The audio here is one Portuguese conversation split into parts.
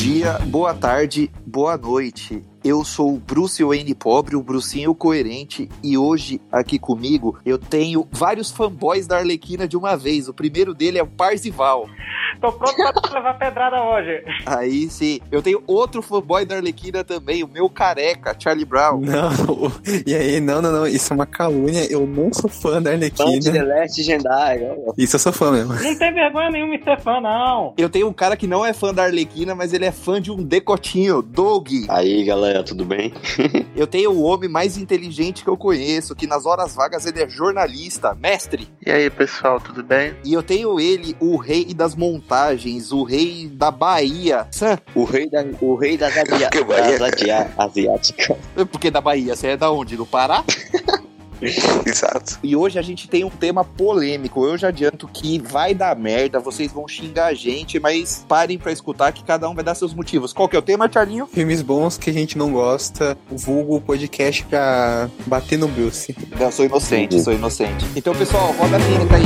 dia, boa tarde, boa noite. Eu sou o Bruce Wayne pobre, o Brucinho coerente, e hoje aqui comigo eu tenho vários fanboys da Arlequina de uma vez. O primeiro dele é o Parzival. Tô pronto pra levar pedrada hoje. Aí sim. Eu tenho outro fanboy da Arlequina também, o meu careca, Charlie Brown. Não, e aí, não, não, não, isso é uma calúnia. Eu não sou fã da Fã de Arlequina. The Last Jedi. ó. Isso eu sou fã mesmo. Não tem vergonha nenhuma em ser fã, não. Eu tenho um cara que não é fã da Arlequina, mas ele é fã de um decotinho, Doug. Aí, galera, tudo bem? Eu tenho o homem mais inteligente que eu conheço, que nas horas vagas ele é jornalista, mestre. E aí, pessoal, tudo bem? E eu tenho ele, o rei das montagens, o rei da Bahia. O rei, da, o rei Que Bahia, das asia- asiáticas. porque da Bahia, você é da onde? Do Pará? Exato. E hoje a gente tem um tema polêmico. Eu já adianto que vai dar merda, vocês vão xingar a gente, mas parem pra escutar que cada um vai dar seus motivos. Qual que é o tema, Charlinho? Filmes bons que a gente não gosta, vulgo podcast pra bater no Bruce. Eu sou inocente, sou inocente. Então, pessoal, roda a vinheta aí.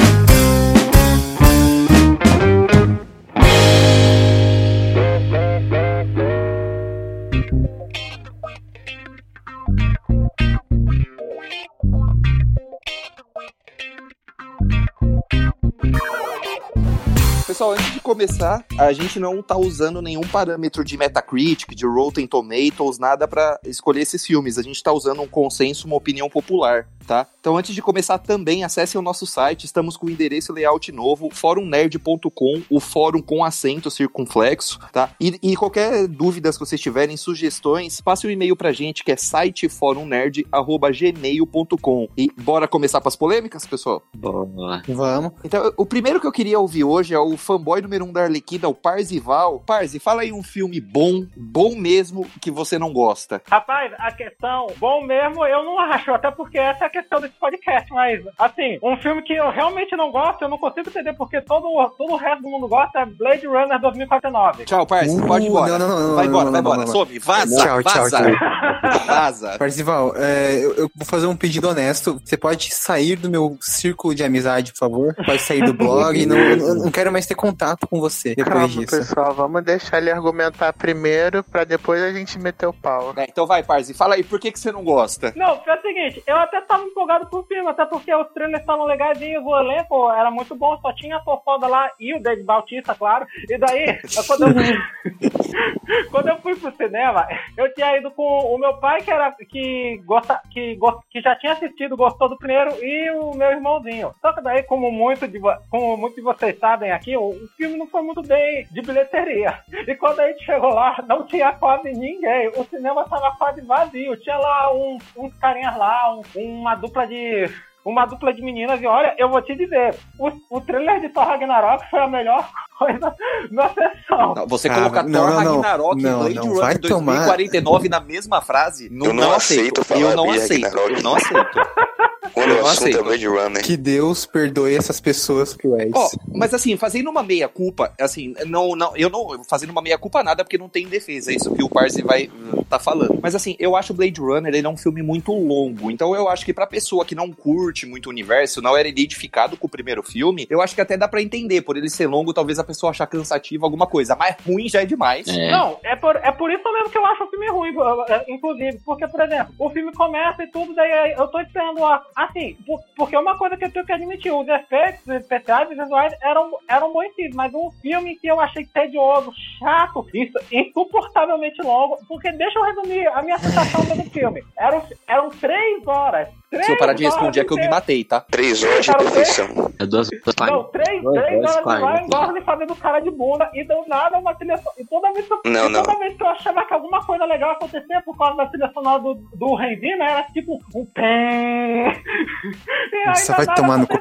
Pessoal, antes de começar, a gente não tá usando nenhum parâmetro de Metacritic, de Rotten Tomatoes, nada pra escolher esses filmes. A gente tá usando um consenso, uma opinião popular, tá? Então, antes de começar também, acessem o nosso site. Estamos com o endereço layout novo, forumnerd.com, o fórum com acento circunflexo, tá? E, e qualquer dúvidas que vocês tiverem, sugestões, passe um e-mail pra gente, que é siteforumnerd.gmail.com. E bora começar com as polêmicas, pessoal? Boa. Vamos. Então, o primeiro que eu queria ouvir hoje é o fanboy número um da Arlequina, o Parzival. Parzi, fala aí um filme bom, bom mesmo, que você não gosta. Rapaz, a questão, bom mesmo, eu não acho, até porque essa é questão desse podcast, mas, assim, um filme que eu realmente não gosto, eu não consigo entender porque todo, todo o resto do mundo gosta é Blade Runner 2049. Tchau, Parzi, Uh, pode ir embora. não, não, não, vai embora, não, vai embora. Some, vaza, Tchau, tchau, vaza. tchau. Vaza. Parzival, é, eu, eu vou fazer um pedido honesto. Você pode sair do meu círculo de amizade, por favor? Pode sair do blog. não, eu não quero mais ter contato com você depois Calma, disso. pessoal, vamos deixar ele argumentar primeiro pra depois a gente meter o pau. É, então vai, Parzi, fala aí, por que, que você não gosta? Não, é o seguinte, eu até tava empolgado com o filme, até porque os trailers estavam legaisinhos, o elenco era muito bom, só tinha a fofoda lá e o David Bautista, claro. E daí, quando eu, quando eu fui pro cinema, eu tinha ido com o meu pai, que era que gosta, que, que já tinha assistido, gostou do primeiro, e o meu irmãozinho. Só que daí, como muito de, como muitos de vocês sabem aqui, o, o filme não foi muito bem de bilheteria. E quando a gente chegou lá, não tinha quase ninguém. O cinema tava quase vazio. Tinha lá um, uns carinhas lá, um- uma dupla de. Uma dupla de meninas, e olha, eu vou te dizer, o, o trailer de Thor Ragnarok foi a melhor coisa na sessão. Não, você Cara, colocar Thor não. Ragnarok Não, e Blade não, Runner tomar- 2049 na mesma frase, não, Eu não aceito falar Eu não aceito, Ragnarok. eu não aceito. Quando Eu o assunto aceito. é Blade Runner. Que Deus perdoe essas pessoas cruéis. Ó, mas assim, fazendo uma meia culpa, assim, não, não, eu não fazendo uma meia culpa nada porque não tem defesa, é isso que o Parzi vai uh, tá falando. Mas assim, eu acho Blade Runner ele é um filme muito longo, então eu acho que pra pessoa que não curte muito o universo, não era identificado com o primeiro filme, eu acho que até dá pra entender, por ele ser longo, talvez a pessoa achar cansativo alguma coisa, mas ruim já é demais. É. Não, é por, é por isso mesmo que eu acho o filme ruim, é, inclusive. Porque, por exemplo, o filme começa e tudo, daí eu tô esperando a. Assim, por- porque uma coisa que eu tenho que admitir, os efeitos especiais e visuais eram, eram bons sim, mas um filme que eu achei tedioso, chato, insu- insuportavelmente longo. Porque deixa eu resumir a minha sensação do filme. Eram, eram três horas. Três Se eu parar de horas responder é que eu me matei, tá? Três horas de perfeição. É duas, duas Não, três, Dois, três dois, horas Gosling fazendo cara de bunda e do nada uma trilha sonora. E toda vez que eu, Não, e toda não. vez que eu achava que alguma coisa legal ia acontecer por causa da trilha sonora do, do Hans Zimmer, era tipo um pé. E não vai tomar no cu.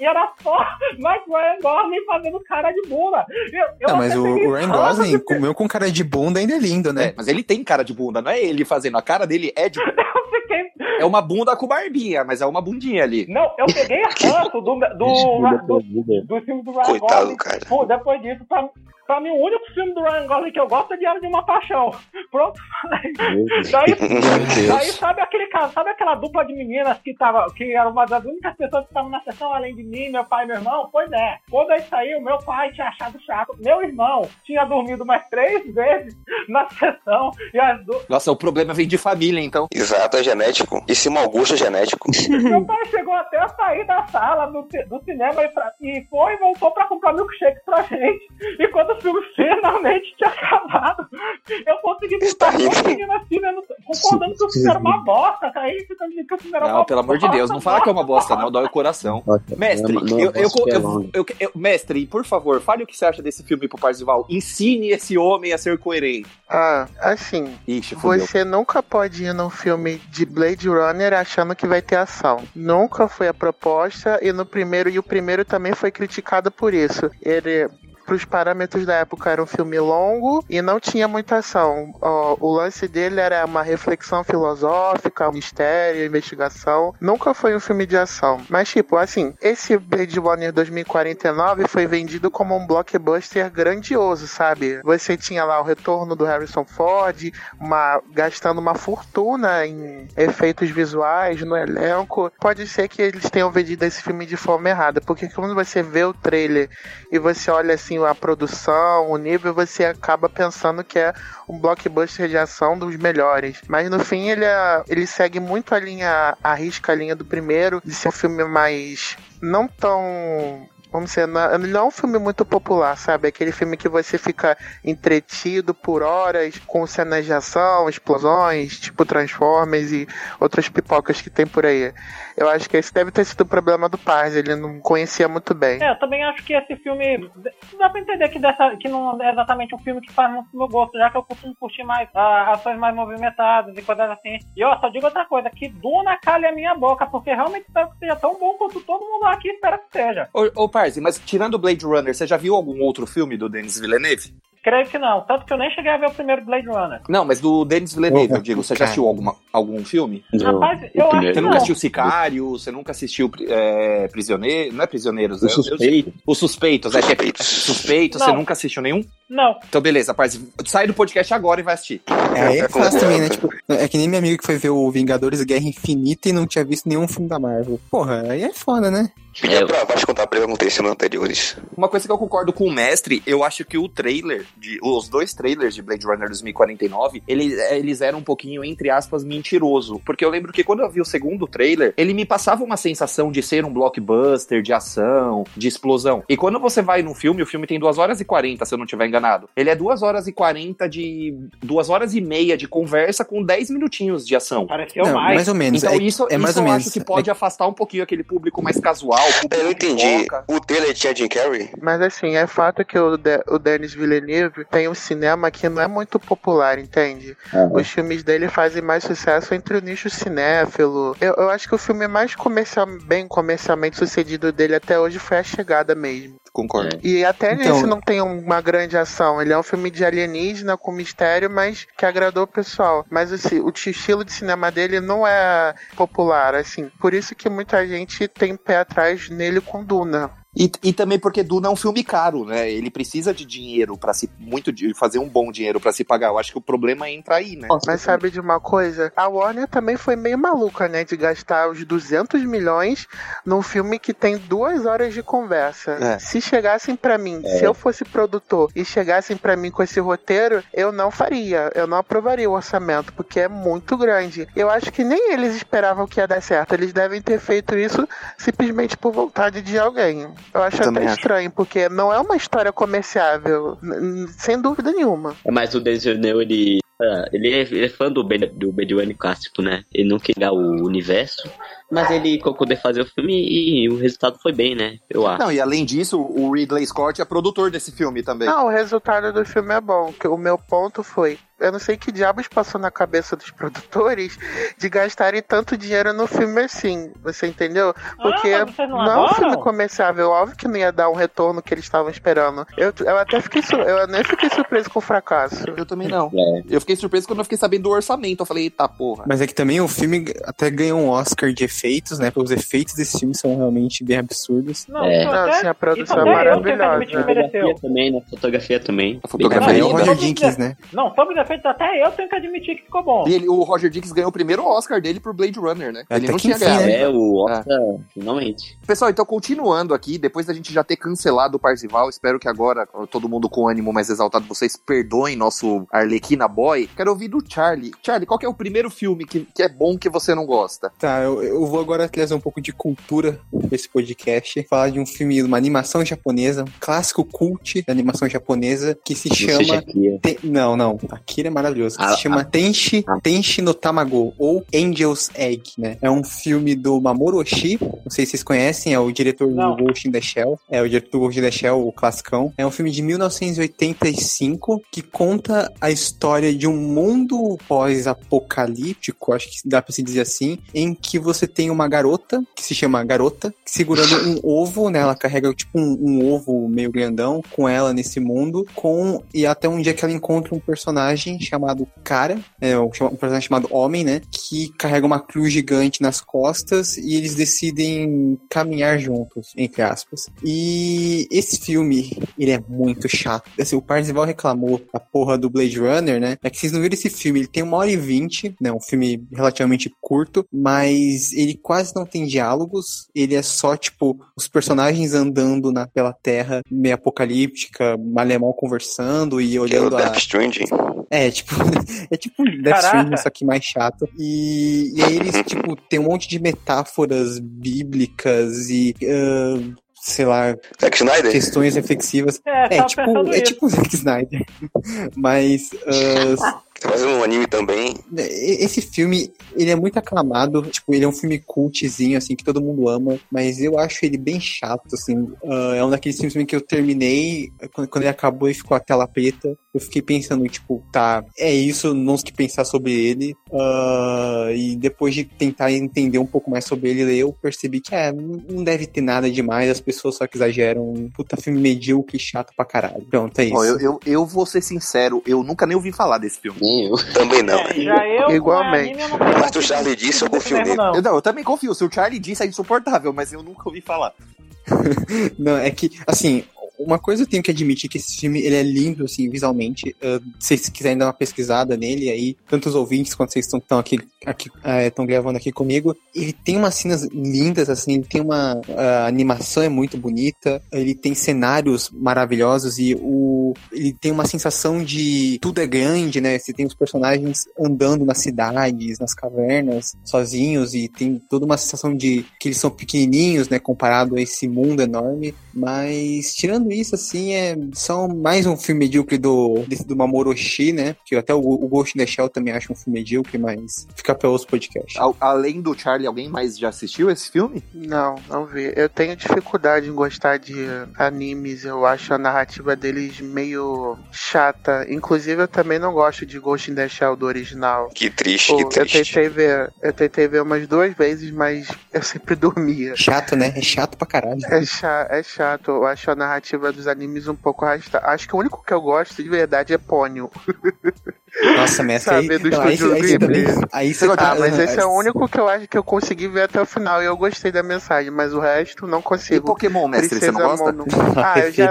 E, era só mais Ryan Gosling fazendo cara de bunda. Eu, eu Não, mas o, o Ryan Gosling, de- comeu com cara de bunda, ainda é lindo, É, né? mas ele tem cara de bunda, não é ele fazendo, a cara dele é de fiquei. é uma bunda com barbinha, mas é uma bundinha ali. Não, eu peguei ranço do, do, do, do, do filme do Ryan Coitado, Gosling. cara. Pô, depois disso, pra, Pra mim, o único filme do Ryan Gosling que eu gosto é Diário de uma Paixão. Pronto, falei. Daí, daí sabe aquele caso, sabe aquela dupla de meninas que tava, que era uma das únicas pessoas que estavam na sessão, além de mim, meu pai e meu irmão? Pois é. Quando aí saiu, meu pai tinha achado chato. Meu irmão tinha dormido mais três vezes na sessão. E as duas. Nossa, o problema vem de família, então. Exato, é genético. E Cimo Augusto é genético. Meu pai chegou até a sair da sala do, do cinema e, pra- e foi e voltou pra comprar milkshake pra gente. E quando o filme finalmente tinha acabado, eu consegui ficar rindo. conseguindo assim, né, concordando que o filme era uma bosta, tá aí ficando dizendo que o filme era uma Não, pelo amor de Deus, não fala que é uma bosta, não, dói o coração. Mestre, eu, eu, eu- eu- eu- mestre, por favor, fale o que você acha desse filme pro Parzival. Ensine esse homem a ser coerente. Ah, assim, Ixi, você nunca pode ir num filme de Blade Runner achando que vai ter ação. Nunca foi a proposta e no primeiro e o primeiro também foi criticado por isso. Ele para os parâmetros da época era um filme longo e não tinha muita ação. O lance dele era uma reflexão filosófica, um mistério, investigação. Nunca foi um filme de ação. Mas tipo, assim, esse Blade Runner 2049 foi vendido como um blockbuster grandioso, sabe? Você tinha lá o retorno do Harrison Ford, uma, gastando uma fortuna em efeitos visuais no elenco. Pode ser que eles tenham vendido esse filme de forma errada, porque quando você vê o trailer e você olha assim a produção, o nível, você acaba pensando que é um blockbuster de ação dos melhores. Mas no fim ele, é- ele segue muito a linha, arrisca a linha do primeiro, de ser um filme mais não tão Vamos dizer, não é- é um filme muito popular, sabe? Aquele filme que você fica entretido por horas com cenas de ação, explosões, tipo Transformers e outras pipocas que tem por aí. Eu acho que esse deve ter sido o problema do Paz, ele não conhecia muito bem. É, eu também acho que esse filme. Dá pra entender que, dessa, que não é exatamente um filme que faz muito meu gosto, já que eu costumo curtir mais ah, ações mais movimentadas e coisas assim. E ó, só digo outra coisa: que Duna calha a minha boca, porque realmente espero que seja tão bom quanto todo mundo aqui espera que seja. Ô, ô Parzi, mas tirando o Blade Runner, você já viu algum outro filme do Denis Villeneuve? Creio que não, tanto que eu nem cheguei a ver o primeiro Blade Runner. Não, mas do Denis Villeneuve, eu digo. Você já assistiu alguma, algum filme? Não, Rapaz, eu acho Você Não. nunca assistiu Sicário? Você nunca assistiu é, Prisioneiro? Não é Prisioneiros? O é- eu- suspeito. Os Suspeitos. É que é Suspeitos. Suspeito, você nunca assistiu nenhum? Não, Então beleza, Parzi. Sai do podcast agora e vai assistir. É, aí é fácil também, né? Tipo, é que nem minha amiga que foi ver o Vingadores Guerra Infinita e não tinha visto nenhum filme da Marvel. Porra, aí é foda, né? Fica É, pra baixo contar perguntei no anteriores. Uma coisa que eu concordo com o mestre, eu acho que o trailer, de, os dois trailers de Blade Runner 2049, eles, eles eram um pouquinho, entre aspas, mentiroso. Porque eu lembro que quando eu vi o segundo trailer, ele me passava uma sensação de ser um blockbuster, de ação, de explosão. E quando você vai no filme, o filme tem 2 horas e 40, se eu não estiver enganado. Ele é 2 horas e 40 de. 2 horas e meia de conversa com 10 minutinhos de ação. pareceu não, mais. mais ou menos. Então é, isso, é mais isso ou eu menos. acho que pode afastar um pouquinho aquele público mais casual. Público Eu não entendi. foca. O trailer tinha Jim Carrey? Mas assim, é fato que o, De o Denis Villeneuve tem um cinema que não é muito popular, entende? Os filmes dele fazem mais sucesso entre o nicho cinéfilo. Eu, eu acho que o filme mais comercial, bem comercialmente sucedido dele até hoje foi A Chegada mesmo. Concordo. E até Então- nesse não tem uma grande ação. Ele é um filme de alienígena com mistério, mas que agradou o pessoal. Mas assim, o ti- estilo de cinema dele não é popular, assim. Por isso que muita gente tem pé atrás nele com Duna. E, e também porque Duna é um filme caro, né? Ele precisa de dinheiro para se muito de fazer um bom dinheiro pra se pagar. Eu acho que o problema entra aí, né? Mas sabe de uma coisa? A Warner também foi meio maluca, né? De gastar os 200 milhões num filme que tem duas horas de conversa. É. Se chegassem pra mim, se eu fosse produtor e chegassem pra mim com esse roteiro, eu não faria. Eu não aprovaria o orçamento, porque é muito grande. Eu acho que nem eles esperavam que ia dar certo. Eles devem ter feito isso simplesmente por vontade de alguém. Eu acho Também até acho. estranho, porque não é uma história comerciável, sem dúvida nenhuma. É, Mas o Villeneuve, ele, ah, ele, é, ele é fã do Ben, do clássico, né? Ele não queria o universo, mas ele concordou fazer o filme e o resultado foi bem, né? Eu acho. Não, e além disso, o Ridley Scott é produtor desse filme também. Não, o resultado do filme é bom. que O meu ponto foi. Eu não sei que diabos passou na cabeça dos produtores de gastarem tanto dinheiro no filme assim. Você entendeu? Porque Ah, mas vocês não não é um filme comerciável, óbvio que não ia dar um retorno que eles estavam esperando. Eu, eu até fiquei, eu nem fiquei surpreso com o fracasso. Eu também não. É. Eu fiquei surpreso quando eu fiquei sabendo do orçamento. Eu falei, eita porra. Mas é que também o filme até ganhou um Oscar de efeitos, né? Porque os efeitos desse filme são realmente bem absurdos. Não, É. Não, até- sim, a produção é maravilhosa. mereceu. Fotografia também, né? Fotografia também. A fotografia Aí é o. Roger Jenkins, né? Não, sobre os efeitos, até eu tenho que admitir que ficou bom. E ele, o Roger Dix ganhou o primeiro Oscar dele por Blade Runner, né? Até Ele não tinha ganhado. né? É, o Oscar, finalmente. Pessoal, então continuando aqui, depois da gente já ter cancelado o Parzival, espero que agora todo mundo com ânimo mais exaltado, vocês perdoem nosso Arlequina Boy. Quero ouvir do Charlie. Charlie, qual que é o primeiro filme que, que é bom que você não gosta? Tá, eu, eu vou agora trazer um pouco de cultura pra esse podcast. Falar de um filme, uma animação japonesa, um clássico cult da animação japonesa, que se chama. aqui. Ten- Não, não. Akira é maravilhoso. que Ah, se chama Tenshi, ah. Tenshi no Tamago, ou Angel's Egg, né? É um filme do Mamoru Oshii. Não sei se vocês conhecem, é o diretor Não. do Ghost in the Shell. É o diretor do Ghost in the Shell, o classicão. É um filme de 1985 que conta a história de um mundo pós-apocalíptico, acho que dá pra se dizer assim, em que você tem uma garota, que se chama Garota, segurando um ovo, né? Ela carrega tipo um, um ovo meio grandão com ela nesse mundo, com e até um dia que ela encontra um personagem chamado Cara, é, um personagem chamado Homem, né? Que carrega uma cruz gigante nas costas e eles decidem caminhar juntos, entre aspas. E esse filme, ele é muito chato. Assim, o Parzival reclamou a porra do Blade Runner, né? É que vocês não viram esse filme, ele tem uma hora e vinte, né? Um filme relativamente curto, mas ele quase não tem diálogos. Ele é só, tipo, os personagens andando na, pela terra meio apocalíptica, mal e mal conversando e Que é o olhando a, Death Stranding. É, tipo, é tipo Death Caraca. Stranding, só que mais chato. E, e aí eles, tipo, tem um monte de metáforas bíblicas e, ah, sei lá, Zack Snyder? questões reflexivas. É, É tipo, é isso. tipo o Zack Snyder. Mas ah, Fazendo um anime também. e- esse filme, ele é muito aclamado. Tipo, ele é um filme cultzinho, assim, que todo mundo ama. Mas eu acho ele bem chato, assim. Ah, é um daqueles filmes que eu terminei, quando, quando ele acabou e ficou a tela preta. Eu fiquei pensando, tipo, tá, é isso, não sei o que pensar sobre ele. Ah, e depois de tentar entender um pouco mais sobre ele, eu percebi que, é, não deve ter nada demais, as pessoas só que exageram. Um Puta filme medíocre e chato pra caralho. Pronto, é isso. Ó, eu, eu, eu vou ser sincero, eu nunca nem ouvi falar desse filme. Nem eu. Também não. É, já eu, Igualmente. anime, eu Mas o Charlie disse, eu confio mesmo, nele. não. Eu, não, eu também confio. Se o Charlie disse é insuportável, mas eu nunca ouvi falar. Não, é que, assim, uma coisa eu tenho que admitir que esse filme ele é lindo, assim, visualmente. Uh, se vocês quiserem dar uma pesquisada nele aí, tanto os ouvintes quanto vocês estão aqui, aqui estão gravando aqui comigo, ele tem umas cenas lindas, assim, ele tem uma a animação é muito bonita, ele tem cenários maravilhosos e o ele tem uma sensação de tudo é grande, né? Você tem os personagens andando nas cidades, nas cavernas, sozinhos e tem toda uma sensação de que eles são pequenininhos, né, comparado a esse mundo enorme, mas tirando isso assim, é só mais um filme medíocre do desse do Mamoru Oshii, né? Que até o, o Ghost in the Shell também acho um filme medíocre, mas fica para outros podcasts. Al- além do Charlie, alguém mais já assistiu esse filme? Não, não vi. Eu tenho dificuldade em gostar de animes. Eu acho a narrativa deles meio chata. Inclusive, eu também não gosto de Ghost in the Shell do original. Que triste, Pô, que eu triste. tentei ver, eu tentei ver umas duas vezes, mas eu sempre dormia. Chato, né? É chato pra caralho. É, cha é chato, eu acho a narrativa dos animes um pouco arrastada. Acho que o único que eu gosto de verdade é Ponyo. Nossa, mestre, aí, não, aí, estúdio aí também, aí você Ah, tá, Ah, mas esse é o único que eu acho que eu consegui ver até o final e eu gostei da mensagem, mas o resto não E consigo. Pokémon, mestre, você não Princesa gosta? Mono- Ah, eu já,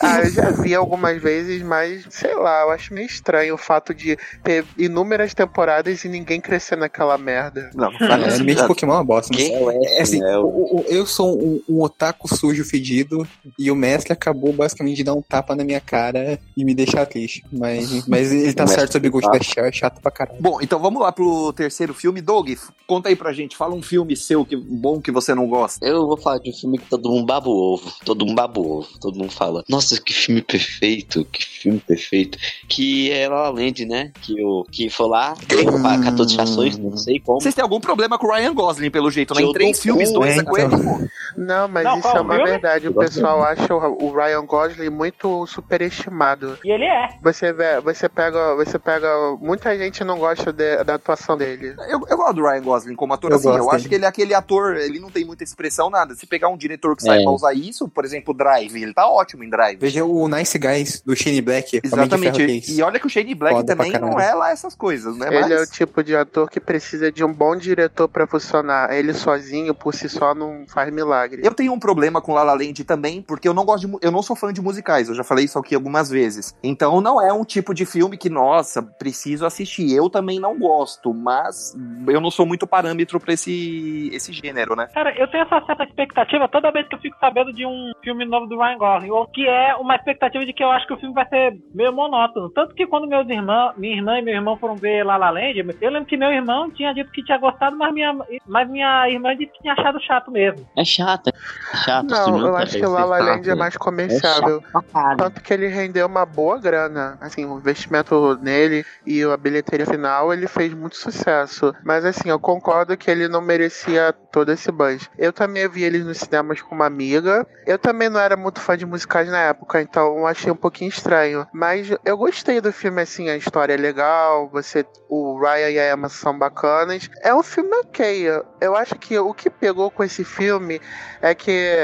ah, eu já vi algumas vezes, mas sei lá, eu acho meio estranho o fato de ter inúmeras temporadas e ninguém crescer naquela merda. Não, não faz anime de. Pokémon é uma bosta. mas- É É Ash, assim, o- O- o- eu sou um, um otaku sujo fedido e o mestre acabou basicamente de dar um tapa na minha cara e me deixar triste. Mas, mas ele tá certo sobre o Ghost da Shell, é chato pra caralho. Bom, então vamos lá pro terceiro filme. Doug, conta aí pra gente. Fala um filme seu que bom que você não gosta. Eu vou falar de um filme que todo mundo baba o ovo. Todo mundo baba o ovo. Todo mundo fala nossa, que filme perfeito, que filme perfeito. Que é La La Land, né? Que, o, que foi lá, Hum. 14 ações, não sei como. Vocês têm algum problema com o Ryan Gosling, pelo jeito, né? Que Em três filmes, dois é, é com ele, pô. Não, mas Não, isso é uma verdade. O pessoal acha o o Ryan Gosling muito superestimado. E ele é. Você vê, você pega, você pega, muita gente não gosta de- da atuação dele. Eu, eu gosto do Ryan Gosling como ator, Eu assim, eu acho que ele é aquele ator, ele não tem muita expressão, nada. Se pegar um diretor que saiba É. usar isso, por exemplo, Drive, ele tá ótimo em Drive. Veja o Nice Guys do Shane Black. Exatamente. Ferro 3. E olha que o Shane Black Foda também não é lá essas coisas, né? Ele é o Mas tipo de ator que precisa de um bom diretor pra funcionar. Ele sozinho, por si só, não faz milagre. eu tenho um problema com La La Land também, porque eu não gosto de, eu não sou fã de musicais, eu já falei isso aqui algumas vezes. Então não é um tipo de filme que, nossa, preciso assistir. Eu também não gosto, mas eu não sou muito parâmetro pra esse, esse gênero, né? Cara, eu tenho essa certa expectativa toda vez que eu fico sabendo de um filme novo do Ryan Gosling, ou que é uma expectativa de que eu acho que o filme vai ser meio monótono. Tanto que quando meus irmãos, minha irmã e meu irmão foram ver La La Land, eu lembro que meu irmão tinha dito que tinha gostado, mas minha, mas minha irmã disse que tinha achado chato mesmo. É chato, é chato. filme Não, eu acho que esse La La Land é mais É comerciável. caralho. Tanto que ele rendeu uma boa grana. Assim, o investimento nele e a bilheteria final, ele fez muito sucesso. Mas assim, eu concordo que ele não merecia todo esse buzz. Eu também vi ele nos cinemas com uma amiga. Eu também não era muito fã de musicais na época, então achei um pouquinho estranho. Mas eu gostei do filme, assim, a história é legal, você. O Ryan e a Emma são bacanas. É um filme ok. Eu acho que o que pegou com esse filme é que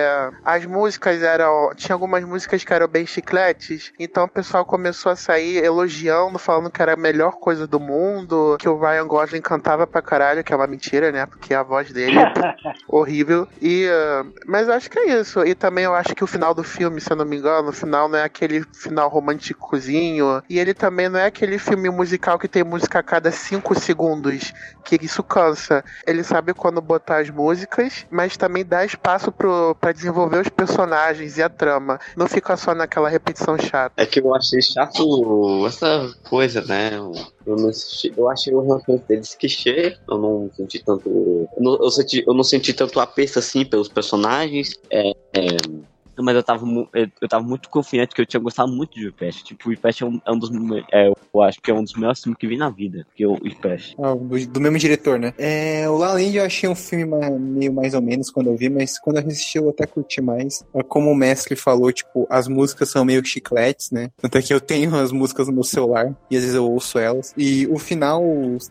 as músicas eram. Tinha algumas músicas que eram bem chicletes, então o pessoal começou a sair elogiando, falando que era a melhor coisa do mundo, que o Ryan Gosling cantava pra caralho, que é uma mentira, né? Porque a voz dele é horrível. E, uh, mas eu acho que é isso. E também eu acho que o final do filme, se eu não me engano, o final não é aquele final românticozinho. E ele também não é aquele filme musical que tem música a cada 5 segundos, que isso cansa. Ele sabe quando botar as músicas, mas também dá espaço pro, pra desenvolver os personagens e a trama. Não fica só naquela repetição chata. É que eu achei chato essa coisa, né? Eu, não assisti- eu achei o relacionamento deles clichê. Eu não senti tanto. Eu não, eu senti, eu não senti tanto aperto assim pelos personagens. É, é, mas eu tava, eu, tava muito confiante que eu tinha gostado muito de Whiplash. Tipo, Whiplash é um, é um dos. É, eu acho que é um dos melhores filmes que vi na vida. Que é o Whiplash. Ah, do, do mesmo diretor, né? É, o La La Land eu achei um filme meio mais ou menos quando eu vi, mas quando eu assisti eu até curti mais. É Como o mestre falou, tipo, as músicas são meio chicletes, né? Tanto é que eu tenho as músicas no meu celular e às vezes eu ouço elas. E o final,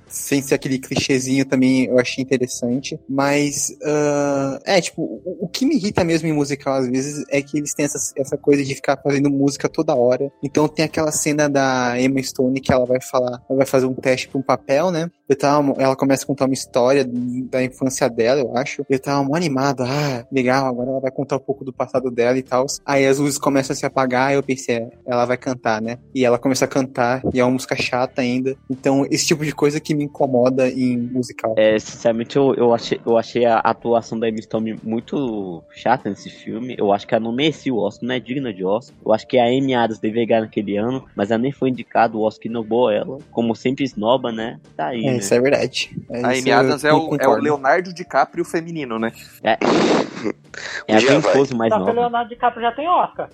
sem ser aquele clichêzinho também, eu achei interessante. Mas, ah, é, tipo, o, o que me irrita mesmo em musical às vezes é que eles têm essa, essa coisa de ficar fazendo música toda hora. Então tem aquela cena da Emma Stone que ela vai falar, ela vai fazer um teste pra um papel, né? Eu tava, ela começa a contar uma história da infância dela, eu acho. Eu tava mó animado, ah, legal, agora ela vai contar um pouco do passado dela e tal. Aí as luzes começam a se apagar, eu pensei, é, ela vai cantar, né? E ela começa a cantar, e é uma música chata ainda. Então, esse tipo de coisa que me incomoda em musical. É, sinceramente, eu, eu, achei, eu achei a atuação da Emma Stone muito chata nesse filme. Eu acho que ela não merecia o Oscar, não é digna de Oscar. Eu acho que a Amy Adams deveria ganhar naquele ano, mas ela nem foi indicada, o Oscar inovou ela. Como sempre esnoba, né? Tá aí, É, né? Isso é verdade. É, A Amy Adams é o, é o. Leonardo DiCaprio feminino, né? É a Já Glenn vai. Close mais Só que o. Leonardo DiCaprio já tem Oscar.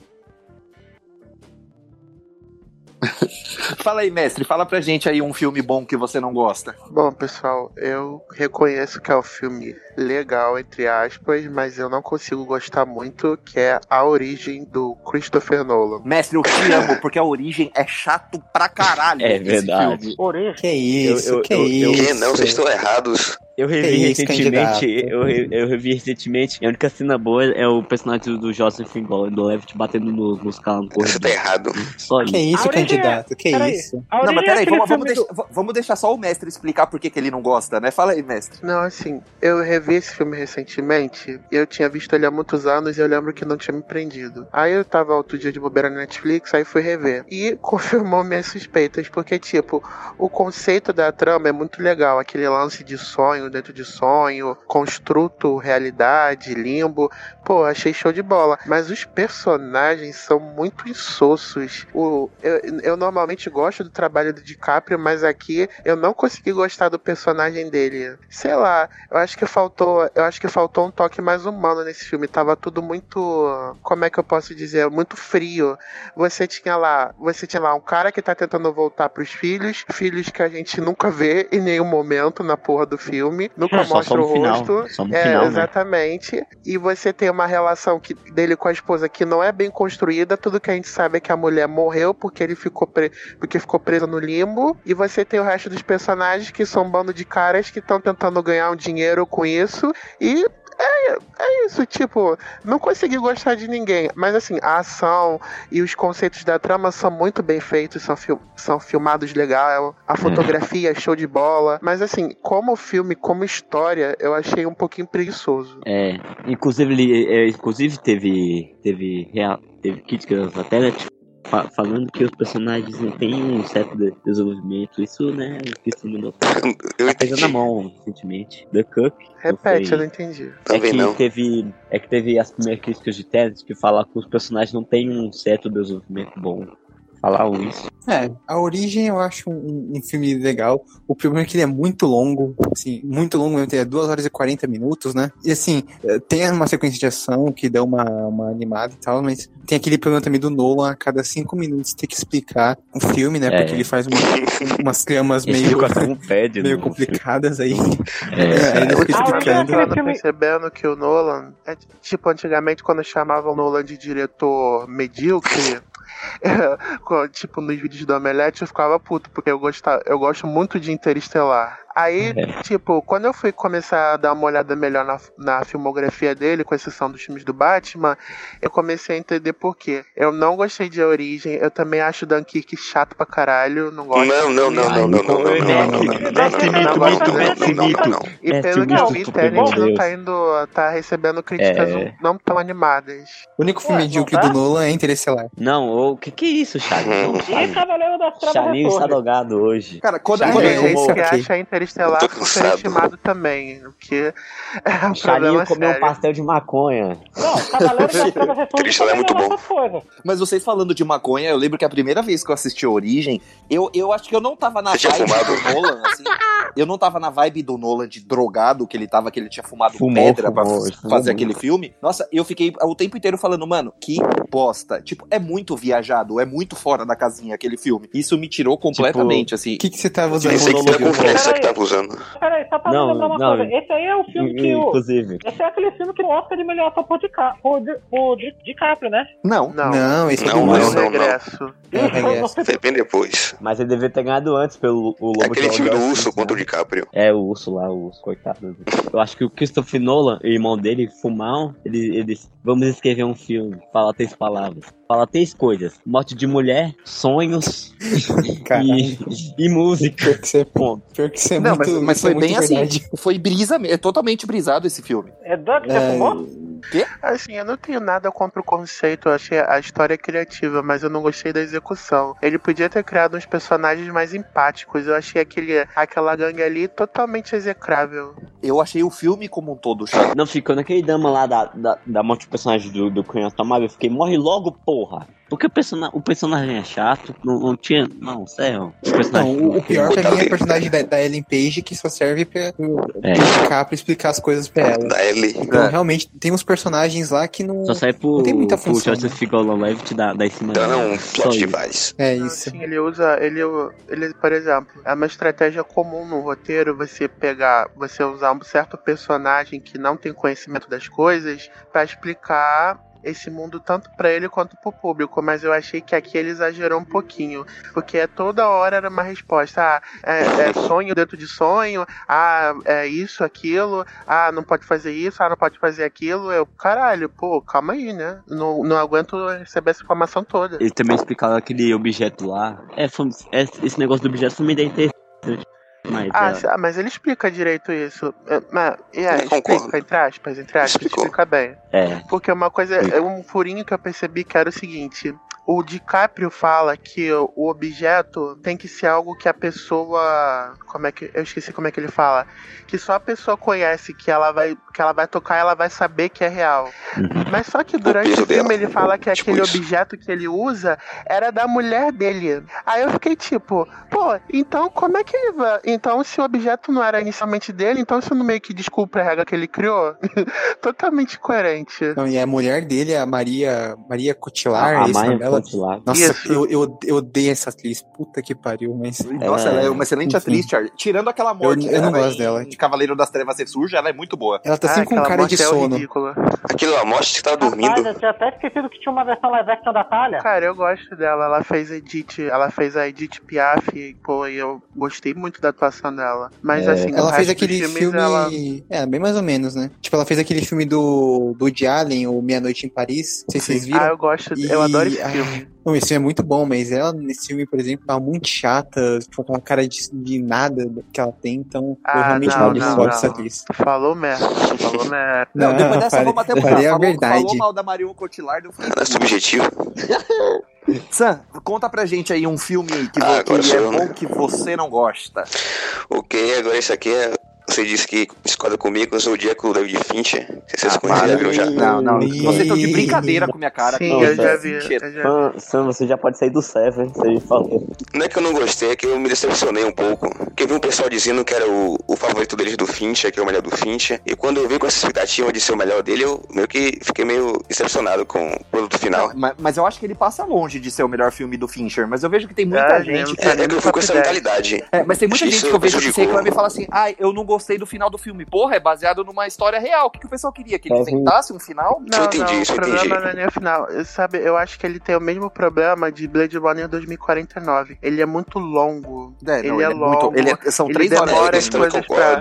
Fala aí, mestre, fala pra gente aí um filme bom que você não gosta. Bom, pessoal, eu reconheço que é um filme legal, entre aspas, mas eu não consigo gostar muito, que é A Origem do Christopher Nolan. Mestre, eu te amo, porque a origem é chato pra caralho. É esse verdade. filme. Origem. Que isso, Eu- eu- que eu- eu- isso. Que não, vocês estão errados. Eu revi isso, recentemente, eu, re- eu revi recentemente, a única cena boa é o personagem do Joseph do Levitt batendo no- nos caras no Você tá corredor. errado. Só Que isso. isso, A origem é- candidato, que Peraí. isso. Não, mas é peraí, aquele vamos, vamos, do- deixar, v- vamos deixar só o mestre explicar por que, que ele não gosta, né? Fala aí, mestre. Não, assim, eu revi esse filme recentemente, e eu tinha visto ele há muitos anos e eu lembro que não tinha me prendido. Aí eu tava outro dia de bobeira na Netflix, aí fui rever. E confirmou minhas suspeitas, porque, tipo, o conceito da trama é muito legal, aquele lance de sonhos dentro de sonho, construto, realidade, limbo. Pô, achei show de bola. Mas os personagens são muito insossos. O, eu, eu normalmente gosto do trabalho do DiCaprio, mas aqui eu não consegui gostar do personagem dele. Sei lá, eu acho que faltou, eu acho que faltou um toque mais humano nesse filme. Tava tudo muito, como é que eu posso dizer, muito frio. Você tinha lá, você tinha lá um cara que tá tentando voltar pros filhos, filhos que a gente nunca vê em nenhum momento na porra do filme, nunca É, mostra o rosto. é, final, né? exatamente. E você tem uma relação que, dele com a esposa que não é bem construída. Tudo que a gente sabe é que a mulher morreu porque ele ficou, pre... porque ficou preso no limbo. E você tem o resto dos personagens que são um bando de caras que estão tentando ganhar um dinheiro com isso. E é, é isso, tipo, não consegui gostar de ninguém. Mas assim, a ação e os conceitos da trama são muito bem feitos, são, fil- são filmados legal, a fotografia é show de bola. Mas assim, como filme, como história, eu achei um pouquinho preguiçoso. É, inclusive ele, é, inclusive teve, teve, teve críticas até né, tipo, fa- falando que os personagens não têm um certo de- desenvolvimento. Isso, né, que esse mundo Eu tá pegando na mão recentemente. The Cook. Repete, eu não entendi. É Também que não. teve, é que teve as primeiras críticas de Tenet que falam que os personagens não têm um certo desenvolvimento bom. Falaram isso. É, a origem eu acho um, um filme legal. O problema é que ele é muito longo, assim, muito longo, mesmo, tem 2 horas e 40 minutos, né? E assim, eh, tem uma sequência de ação que dá uma, uma animada e tal, mas tem aquele problema também do Nolan a cada 5 minutos ter que explicar o filme, né? É. Porque ele faz uma- umas tramas meio, pede, meio no complicadas aí. É. Fica Ah, explicando. Percebendo que o Nolan, é, tipo, antigamente quando chamavam o Nolan de diretor medíocre, tipo, nos vídeos do Omelete eu ficava puto, porque eu, gostava, eu gosto muito de Interestelar. Aí, É. tipo, quando eu fui começar a dar uma olhada melhor na, na filmografia dele, com exceção dos filmes do Batman, eu comecei a entender por quê. Eu não gostei de A Origem, eu também acho Dunkirk chato pra caralho, não gosto. Não, não, não, não, não, não, não, não, não, não, não, não, não, Mestre não, Mito, não, Mito, não, Mestre não, não, Mito. não. E É, pelo que eu do vi, Tenet não tá indo. tá recebendo críticas É. não tão animadas. O único filme medíocre não tá? do Nolan é Interestelar. Não, o que que é isso, E Charlie. Cavaleiro das Trevas Charlinho está drogado hoje. Cara, quando, é, eu- isso Gente que acha Interestelar Eu tô cansado. superestimado também, o que é um problema comeu um pastel de maconha. Não, Cavaleiro das Trevas Retorno Interestelar é muito é bom. Mas vocês falando de maconha, eu lembro que a primeira vez que eu assisti Origem, eu, eu acho que eu não tava na Você vibe do Nolan, assim. Eu não tava na vibe do Nolan de drogado que ele tava, que ele tinha fumado Fumou, pedra pra fumou, f- fumou fazer aquele filme. Nossa, eu fiquei o tempo inteiro falando, mano, que bosta. Tipo, é muito viajado, é muito fora da casinha aquele filme. Isso me tirou completamente, assim. O que, que você tava usando? Pensei que filme? conversa que tava usando. Peraí, só pra Não, me lembrar uma não. coisa. Esse aí é o filme que o. Inclusive. Esse é aquele filme que o Oscar de melhor ator por, Dica, por, Di- por Di- DiCaprio, né? Não. Não, Não, esse é Não, do não, não, Nolan. não. regresso. É, regresso. Foi bem depois. Mas ele devia ter ganhado antes pelo o Lobo Aquele de filme do urso Street, contra o né? DiCaprio. É, o urso lá, o urso, coitado. Eu acho que o Christopher Nolan, o irmão dele, fumar, ele, ele disse, vamos escrever um filme, fala três palavras. Fala três coisas. Morte de mulher, sonhos e, e música. Pior que você, Ponto. pior que você é Não, muito, mas, mas é foi bem muito assim. verdade. Foi brisa, é totalmente brisado esse filme. É Duck, você É, fumou? Assim, eu não tenho nada contra o conceito, eu achei a história criativa, mas eu não gostei da execução. Ele podia ter criado uns personagens mais empáticos, eu achei aquele, aquela gangue ali totalmente execrável. Eu achei o filme como um todo chato. Não, ficou naquele dama lá da, da, da morte do personagem do, do Cunha Tomável, eu fiquei, morre logo, porra. Porque o, persona, o personagem é chato, não, não tinha. Não, sério. O Não, personagem. o, o pior pra mim é o personagem da, da Ellen Page que só serve pra É. DiCaprio explicar as coisas pra ela. Da Ellie. Então, É. realmente, tem uns personagens lá que não. Só sai pro, Não tem muita pro função, Joseph Gololevic da, da em cima Então não, um Só plot device. É isso. Assim, ele usa, ele, ele, por exemplo, é uma estratégia comum no roteiro você pegar, você usar um certo personagem que não tem conhecimento das coisas pra explicar esse mundo tanto pra ele quanto pro público, mas eu achei que aqui ele exagerou um pouquinho, porque toda hora era uma resposta, ah, é, é sonho dentro de sonho, ah, é isso, aquilo, ah, não pode fazer isso, ah, não pode fazer aquilo, eu, caralho, pô, calma aí, né, não, não aguento receber essa informação toda. Ele também explicava aquele objeto lá. É, é, esse negócio do objeto foi uma ideia interessante. Mas, Ah, é, ah, mas ele explica direito isso. É, mas, concordo. explica, entre aspas, entre aspas, Explicou. explica bem. é. Porque uma coisa, é um furinho que eu percebi que era o seguinte: o DiCaprio fala que o objeto tem que ser algo que a pessoa. Como é que. Eu esqueci como é que ele fala. Que só a pessoa conhece que ela vai, que ela vai tocar ela vai saber que é real. Mas só que durante peso o filme dela. ele fala que Tipo aquele isso. objeto que ele usa era da mulher dele. Aí eu fiquei tipo, pô, então como é que ele vai. Então se o objeto não era inicialmente dele, então isso não meio que desculpa a regra que ele criou? Totalmente coerente. Não, e a mulher dele, a Maria, Maria Cotilar, a é esse Contilar. Nossa, Isso. eu, eu, eu odeio essa atriz. Puta que pariu, mas. Nossa, ela é uma excelente Enfim. atriz, Charlie. Tirando aquela morte Eu- eu não gosto em dela. Cavaleiro das Trevas Ser Suja, ela é muito boa. Ela tá Ah, sempre com cara de é sono. ridícula. Aquilo lá mostra que você tava Rapaz, dormindo. eu tinha até esquecido que tinha uma versão live action da Talha. Cara, eu gosto dela. Ela fez Edith, ela fez a Edith Piaf, e, pô, e eu gostei muito da atuação dela. Mas É, assim, Ela fez aquele filmes, filme. ela- É, bem mais ou menos, né? Tipo, ela fez aquele filme do, do Woody Allen, o Meia Noite em Paris. Não sei se vocês viram. Ah, eu gosto, E- eu adoro esse ah, filme. Não, esse filme é muito bom, mas ela nesse filme, por exemplo, tava muito chata, com aquela cara de, de nada que ela tem, então eu Ah, realmente não, não, não, não. atriz. Falou merda, falou merda. Não, depois dessa falei- vamos até falei mudar. a Falou, verdade. falou mal da Marion Cotillard, eu. Não é subjetivo. Sam, conta pra gente aí um filme que, Ah, que é eu, né? bom que você não gosta. Ok, agora isso aqui é. Você disse que discorda comigo, eu sou o Diaco David Fincher. Não sei se vocês Ah, conhecem, para. já. Não, não. Vocês estão de brincadeira com minha cara. Sim, com eu o já vi. Fincher. Eu já vi. Sam, Sam, você já pode sair do Seven, você já falou. Não é que eu não gostei, é que eu me decepcionei um pouco. Porque eu vi um pessoal dizendo que era o, o favorito deles do Fincher, que é o melhor do Fincher. E quando eu vi com essa expectativa de ser o melhor dele, eu meio que fiquei meio decepcionado com o produto final. Não, mas, mas eu acho que ele passa longe de ser o melhor filme do Fincher. Mas eu vejo que tem muita É, gente. gente. É, é que eu fui com essa Top 10. mentalidade. É, mas tem muita Isso gente que eu vejo que prejudicou. reclama e fala assim: ai, eu não gostei do final do filme. Porra, é baseado numa história real. O que, que o pessoal queria? Que ele É, inventasse um final? Isso eu entendi, não, o problema entendi. não é nem o final. Eu, sabe, eu acho que ele tem o mesmo problema de Blade Runner 2049. Ele é muito longo. É, ele não, é ele é muito. longo. Ele é- são ele três demora horas. As coisas pra-.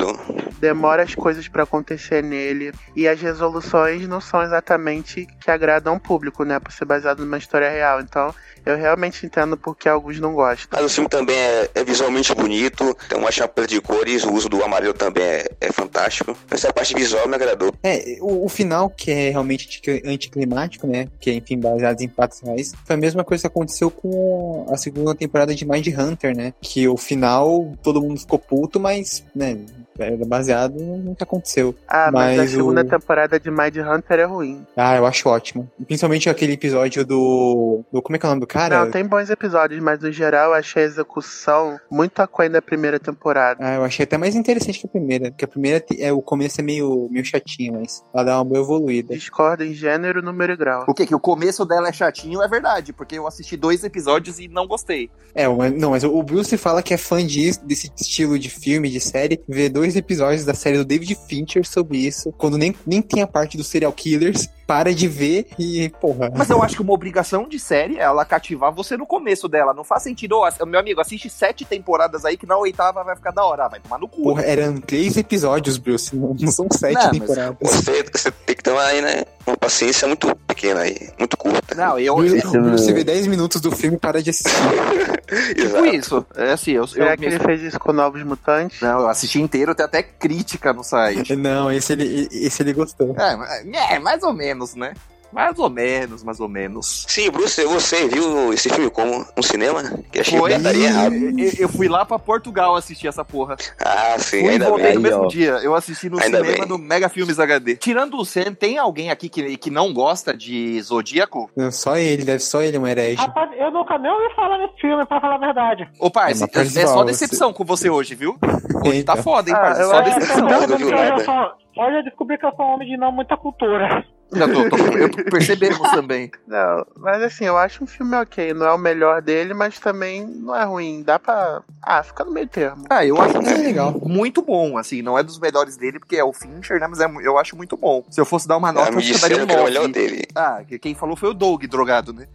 Demora as coisas pra acontecer nele. E as resoluções não são exatamente que agradam o público, né? Por ser baseado numa história real. Então, eu realmente entendo porque alguns não gostam. Mas o filme também é, é visualmente bonito, tem uma chapéu de cores, o uso do amarelo também é, é fantástico. Essa parte visual me agradou. É, o, o final, que é realmente anti- anticlimático, né? Que é, enfim, baseado em fatos reais, foi a mesma coisa que aconteceu com a segunda temporada de Mind Hunter, né? Que o final, todo mundo ficou puto, mas, né? Era baseado no que aconteceu. Ah, mas, Mas a segunda o- temporada de Mind Hunter é ruim. Ah, eu acho ótimo. Principalmente aquele episódio do. do como é que é o nome do cara? Não, tem bons episódios, mas no geral eu achei a execução muito aquém da primeira temporada. Ah, eu achei até mais interessante que a primeira. Porque a primeira é, o começo é meio, meio chatinho, mas ela dá uma boa evoluída. Discordo em gênero, número e grau. O que? Que o começo dela é chatinho é verdade, porque eu assisti dois episódios e não gostei. É, mas- não, mas o Bruce fala que é fã disso, desse estilo de filme, de série, vê dois episódios da série do David Fincher sobre isso, quando nem, nem tem a parte dos serial killers, para de ver e, porra. Mas eu acho que uma obrigação de série é ela cativar você no começo dela. Não faz sentido, ass- meu amigo, assiste sete temporadas aí que na oitava vai ficar da hora. Ah, vai tomar no cu. Porra, eram três episódios, Bruce, não, não são sete Não, mas- temporadas. Você, você tem que uma, aí, né, uma paciência muito pequena aí, muito curta. Não, eu. Eu- Bruce vê 10 minutos do filme e para de assistir. tipo isso. É assim, eu. Será eu que ele fez isso com Novos Mutantes? Não, eu assisti inteiro, tem até crítica no site. Não, esse ele, esse ele gostou. É, é, mais ou menos, né? Mais ou menos, mais ou menos. Sim, Bruce, você viu esse filme como um cinema? Que achei Foi. que daria errado. Eu, eu fui lá pra Portugal assistir essa porra. Ah, sim, Fui e ainda voltei bem. no mesmo ó. dia. Eu assisti no Ainda cinema bem. do Mega Filmes HD. Tirando o Sam, tem alguém aqui que, que não gosta de Zodíaco? Não, Só ele, deve só ele é um herege. Rapaz, eu nunca nem ouvi falar nesse filme, pra falar a verdade. Ô, parça, É, é, só você- decepção com você hoje, viu? Hoje tá foda, hein, Ah, parça? eu Só que decepção. Hoje eu Hoje eu descobri que eu sou um homem de não muita cultura. Já tô, tô, eu percebemos também. Não, mas assim, eu acho um filme ok. Não é o melhor dele, mas também não é ruim. Dá pra. Ah, fica no meio termo. Ah, eu acho É legal. muito bom, assim, não é dos melhores dele, porque é o Fincher, né, mas é eu acho muito bom. Se eu fosse dar uma nota, eu me acho que eu daria um o melhor 9. dele. Ah, que quem falou foi o Doug, drogado, né?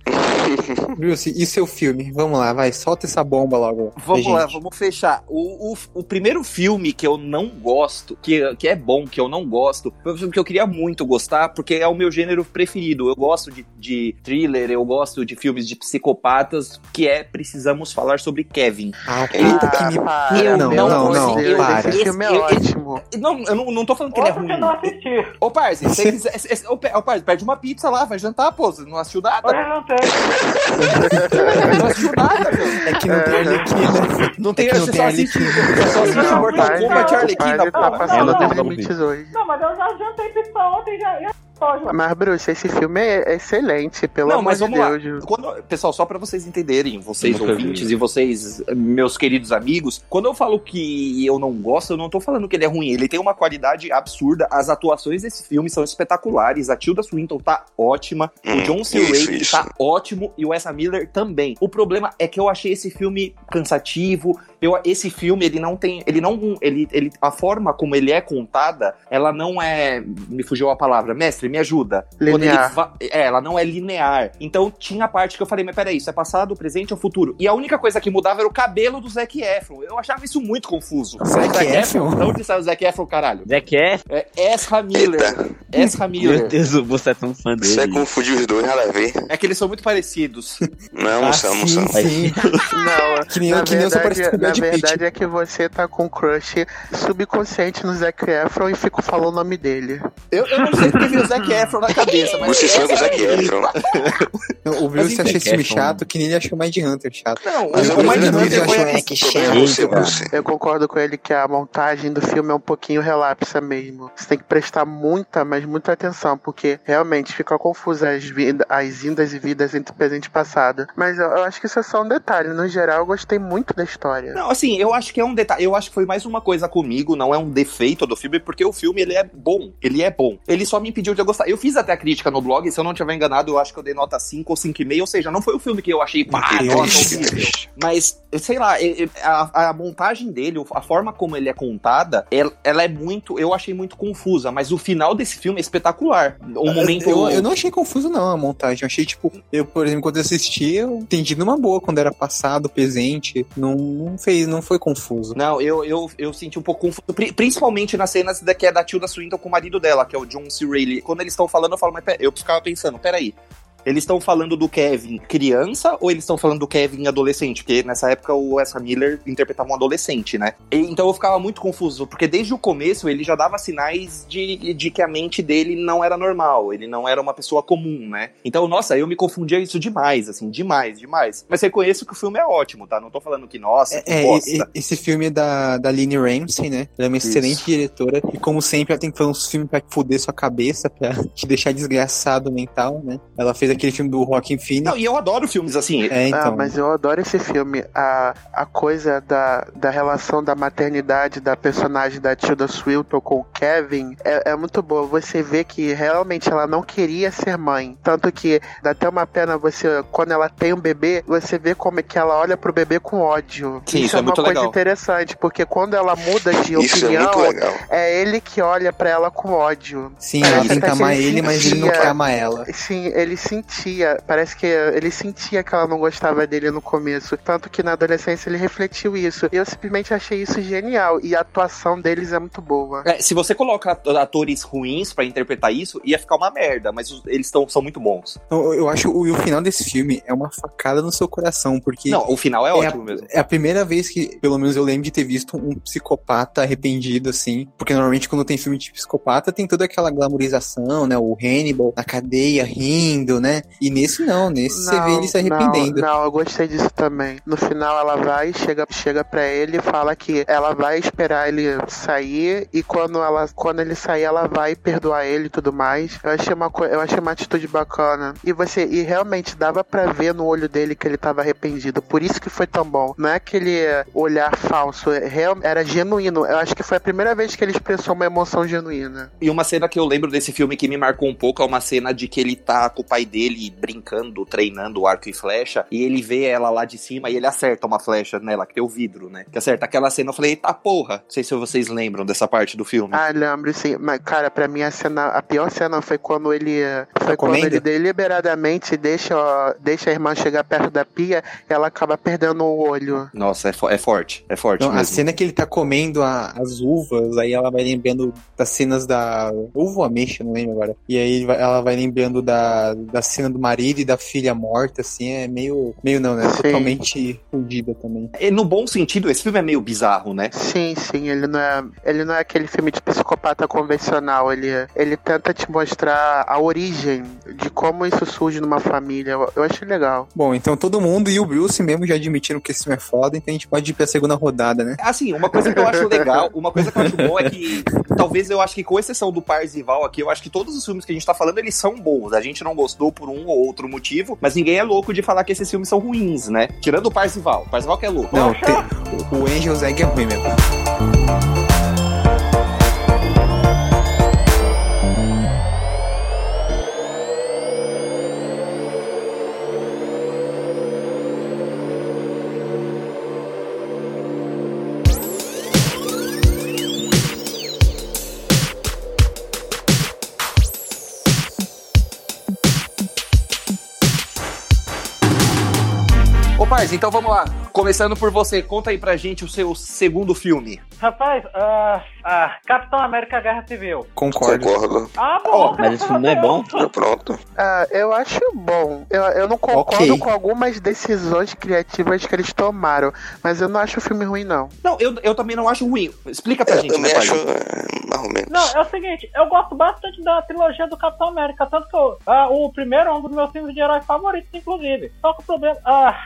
Bruce, e seu filme? Vamos lá, vai, solta essa bomba logo. Vamos lá, vamos fechar. O, o, o primeiro filme que eu não gosto, que, que é bom, que eu não gosto, foi um filme que eu queria muito gostar, porque é o meu gênero preferido. Eu gosto de, de thriller, eu gosto de filmes de psicopatas, que é Precisamos Falar sobre Kevin. Ah, puta que me... para, Eu não, meu não, não, Deus, para. Esse filme é Eu- eu- ótimo. Não, eu não, não tô falando que ele é Outro ruim. que eu não assisti. Ô, Parzi, você quiser. se- se- Ô, Pe- ô, Parzi, pede uma pizza lá, vai jantar, pô. Você não assistiu nada? Eu não tenho. não assistiu nada, meu. É que não tem Arlequina. Não tem, É não tem Arlequina. você só assiste Não, Mortal Kombat e Arlequina, Eu não dos tenho limites hoje. Não, mas eu já jantei pizza ontem já. Mas, Bruce, esse filme é excelente, pelo Não, amor mas de. Deus. Quando- pessoal, só pra vocês entenderem, vocês ouvintes vi. e vocês, meus queridos amigos, quando eu falo que eu não gosto, eu não tô falando que ele é ruim. Ele tem uma qualidade absurda. As atuações desse filme são espetaculares. A Tilda Swinton tá ótima. o Hum, John C. Reilly tá ótimo. E o Ezra Miller também. O problema é que eu achei esse filme cansativo. Eu, esse filme, ele não tem. Ele não. Ele, ele, a forma como ele é contada, ela não é. Me fugiu a palavra. Mestre, me ajuda. Linear. va- é, ela não é linear. Então tinha parte que eu falei, mas peraí, isso é passado, presente ou futuro? E a única coisa que mudava era o cabelo do Zac Efron. Eu achava isso muito confuso. Zac Efron? De onde saiu o Zac Efron, caralho? Zac Efron, É Ezra Miller. Ezra meu Miller. Deus, você é tão fã Você dele. confundiu os dois, nada a ver. É que eles são muito parecidos. Não, não Ah, são, não sim, são. sim. Não, Que nem na eu- que nem eu sou parecido com o verdade, na verdade é que você tá com crush subconsciente no Zac Efron e fica falando o nome dele. Eu, eu não sei porque o Zac Efron na cabeça, mas. Você com o Zac. Efron. O Bruce Mas achou esse filme chato, que nem ele achou Mind Hunter chato. Não, Mas o Mind Hunter foi é que O problema é você, Eita, Bruce. Eu concordo com ele que a montagem do filme é um pouquinho relapsa mesmo. Você tem que prestar muita, mas muita atenção, porque realmente fica confusa as, vida- as indas e vidas entre presente e passado. Mas eu, eu acho que isso é só um detalhe. No geral, eu gostei muito da história. Não, assim, eu acho que é um detalhe. Eu acho que foi mais uma coisa comigo, não é um defeito do filme, porque o filme ele é bom. Ele é bom. Ele só me impediu de eu gostar. Eu fiz até a crítica no blog, se eu não tiver enganado, eu acho que eu dei nota 5 ou 5,5, ou seja, não foi o filme que eu achei, pá, nossa, horrível. Mas, sei lá, a, a montagem dele, a forma como ele é contada, ela, ela é muito. Eu achei muito confusa, mas o final desse filme é espetacular. Um momento. Eu, eu não achei confuso, não, a montagem. Eu achei, tipo, eu, por exemplo, quando eu assisti, eu entendi numa boa quando era passado, presente. Não, não fez, não foi confuso. Não, eu, eu, eu senti um pouco confuso, pri- principalmente nas cenas da, que é da Tilda Swinton com o marido dela, que é o John C. Reilly. Quando eles estão falando, eu falo, mas pera- eu ficava pensando, peraí. Eles estão falando do Kevin criança ou eles estão falando do Kevin adolescente? Porque nessa época o Ezra Miller interpretava um adolescente, né? E- então eu ficava muito confuso, porque desde o começo ele já dava sinais de, de que a mente dele não era normal, ele não era uma pessoa comum, né? Então, nossa, eu me confundia isso demais, assim, demais, demais. Mas reconheço que o filme é ótimo, tá? Não tô falando que, nossa, que É, bosta. e- e- esse filme é da, da Lynne Ramsey, né? Ela é uma Isso. excelente diretora. E como sempre, ela tem que fazer uns filmes pra foder sua cabeça, pra te deixar desgraçado mental, né? Ela fez aquele filme do Joaquin Phoenix. Não, e eu adoro filmes assim. É, então. Ah, mas eu adoro esse filme. A, a coisa da, da relação da maternidade da personagem da Tilda Swinton com o Kevin é, é muito boa. Você vê que realmente ela não queria ser mãe. Tanto que dá até uma pena você, quando ela tem um bebê, você vê como é que ela olha pro bebê com ódio. Sim, isso é é uma muito coisa legal. interessante, porque quando ela muda de Isso é opinião, muito legal. é ele que olha pra ela com ódio. Sim, ela tenta que amar ele mas ele não quer amar ela. Sim, ele sentia, parece que ele sentia que ela não gostava dele no começo. Tanto que na adolescência ele refletiu isso. Eu simplesmente achei isso genial. E a atuação deles é muito boa. É, se você coloca at- atores ruins pra interpretar isso, ia ficar uma merda, mas eles tão, são muito bons. Eu, eu acho o, e o final desse filme é uma facada no seu coração, porque Não, o final é, É ótimo mesmo. é a primeira vez que, pelo menos eu lembro de ter visto um psicopata arrependido, assim. Porque normalmente quando tem filme de psicopata tem toda aquela glamorização, né? O Hannibal na cadeia rindo, né? E nesse não, nesse você vê ele se arrependendo. Não, não, eu gostei disso também. No final ela vai, chega, chega pra ele e fala que ela vai esperar ele sair e quando, ela, quando ele sair ela vai perdoar ele e tudo mais. Eu achei uma, eu achei uma atitude bacana. E você e realmente dava pra ver no olho dele que ele tava arrependido. Por isso que foi tão bom. Não é aquele olhar falso, é real, era genuíno. Eu acho que foi a primeira vez que ele expressou uma emoção genuína. E uma cena que eu lembro desse filme que me marcou um pouco é uma cena de que ele tá com o pai dele dele brincando, treinando arco e flecha, e ele vê ela lá de cima e ele acerta uma flecha nela, que tem o vidro, né? Que acerta aquela cena, eu falei, eita porra. Não sei se vocês lembram dessa parte do filme. Ah, lembro sim. Mas, cara, pra mim a cena, a pior cena foi quando ele. Foi quando comendo? ele deliberadamente deixa, ó, deixa a irmã chegar perto da pia ela acaba perdendo o olho. Nossa, é, fo- é forte, é forte Não, a mesmo. cena que ele tá comendo a- as uvas, aí ela vai lembrando das cenas da. Uva ou ameixa, não lembro agora. E aí ela vai lembrando da, da cena do marido e da filha morta, assim, é meio. Meio não, né? Sim. Totalmente fudida também. E no bom sentido, esse filme é meio bizarro, né? Sim, sim, ele não é, ele não é aquele filme de psicopata convencional, ele, ele tenta te mostrar a origem de como isso surge numa família. Eu, eu achei legal. Bom, então todo mundo e o Bruce mesmo já admitiram que esse filme é foda, então a gente pode ir pra segunda rodada, né? Assim, uma coisa que eu acho legal, uma coisa que eu acho bom é que, talvez eu acho que, com exceção do Parzival aqui, eu acho que todos os filmes que a gente tá falando, eles são bons. A gente não gostou por um ou outro motivo, mas ninguém é louco de falar que esses filmes são ruins, né? Tirando o Parzival. O Parzival que é louco. Não, tem, o Angel's Egg é ruim mesmo. Então vamos lá. Começando por você, conta aí pra gente o seu segundo filme. Rapaz, ah, ah, Capitão América Guerra Civil. Concordo. Concordo. Ah, bom. Ó, Mas esse filme não é bom. Tá Pronto. Ah, eu acho bom. Eu, eu não concordo Ok. com algumas decisões criativas que eles tomaram, mas eu não acho o filme ruim, não. Não, eu, eu também não acho ruim. Explica pra Eu gente, também né, acho é, mais ou menos. Não, é o seguinte, eu gosto bastante da trilogia do Capitão América, tanto que eu, ah, o primeiro é um dos meus filmes de heróis favoritos, inclusive. Só que o problema. Ah,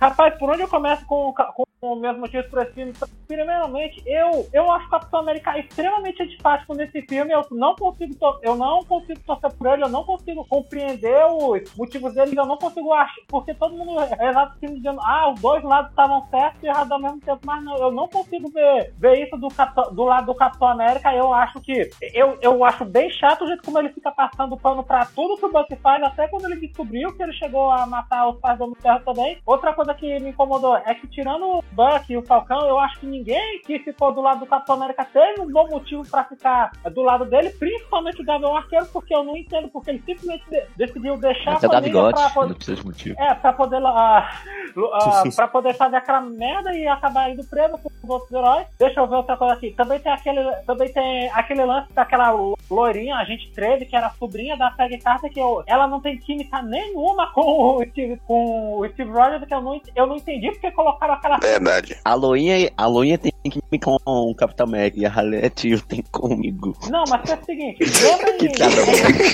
rapaz, por onde eu começo com, com os meus motivos para esse filme? Primeiramente, eu, eu acho o Capitão América extremamente antipático nesse filme. Eu não consigo, eu não consigo torcer por ele, eu não consigo compreender os motivos dele, eu não consigo achar, porque todo mundo relata o filme dizendo, ah, os dois lados estavam certos e errados ao mesmo tempo, mas não, eu não consigo ver, ver isso do, do lado do Capitão América. Eu acho que eu, eu acho bem chato o jeito como ele fica passando pano pra tudo que o Bucky faz, até quando ele descobriu que ele chegou a matar os pais do Ferro também. Outra coisa que me incomodou é que, tirando o Bucky e o Falcão, eu acho que ninguém que ficou do lado do Capitão América teve um bom motivo pra ficar do lado dele, principalmente o Gavião Arqueiro, porque eu não entendo porque ele simplesmente de- decidiu deixar Até a família pra poder. não precisa de motivo. É, pra poder, ah, ah, pra poder fazer aquela merda e acabar indo preso com os outros heróis. Deixa eu ver outra coisa aqui. Também tem aquele, também tem aquele lance daquela lo- loirinha, a gente 13, que era a sobrinha da Peggy Carter, que eu, ela não tem química nenhuma com o Steve, com o Steve Rogers, que eu não, eu não entendi porque colocaram aquela. Verdade. A Loinha, a Loinha tem que me com o Capitão América e a Halete tem comigo. Não, mas é o seguinte, lembra Que em. piada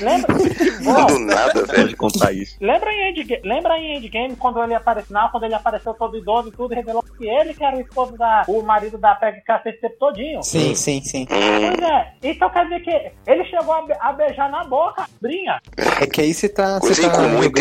lembra, Do nada, velho. Contar isso. Lembra em, Endgame, lembra em Endgame quando ele apareceu, não, quando ele apareceu todo idoso e tudo, revelou que ele que era o esposo da, o marido da Peggy Carter esse tempo todinho? Sim, sim, sim. Pois é, então quer dizer que ele chegou a, be- a beijar na boca a sobrinha. É que aí você tá, você Coisa tá comum entre.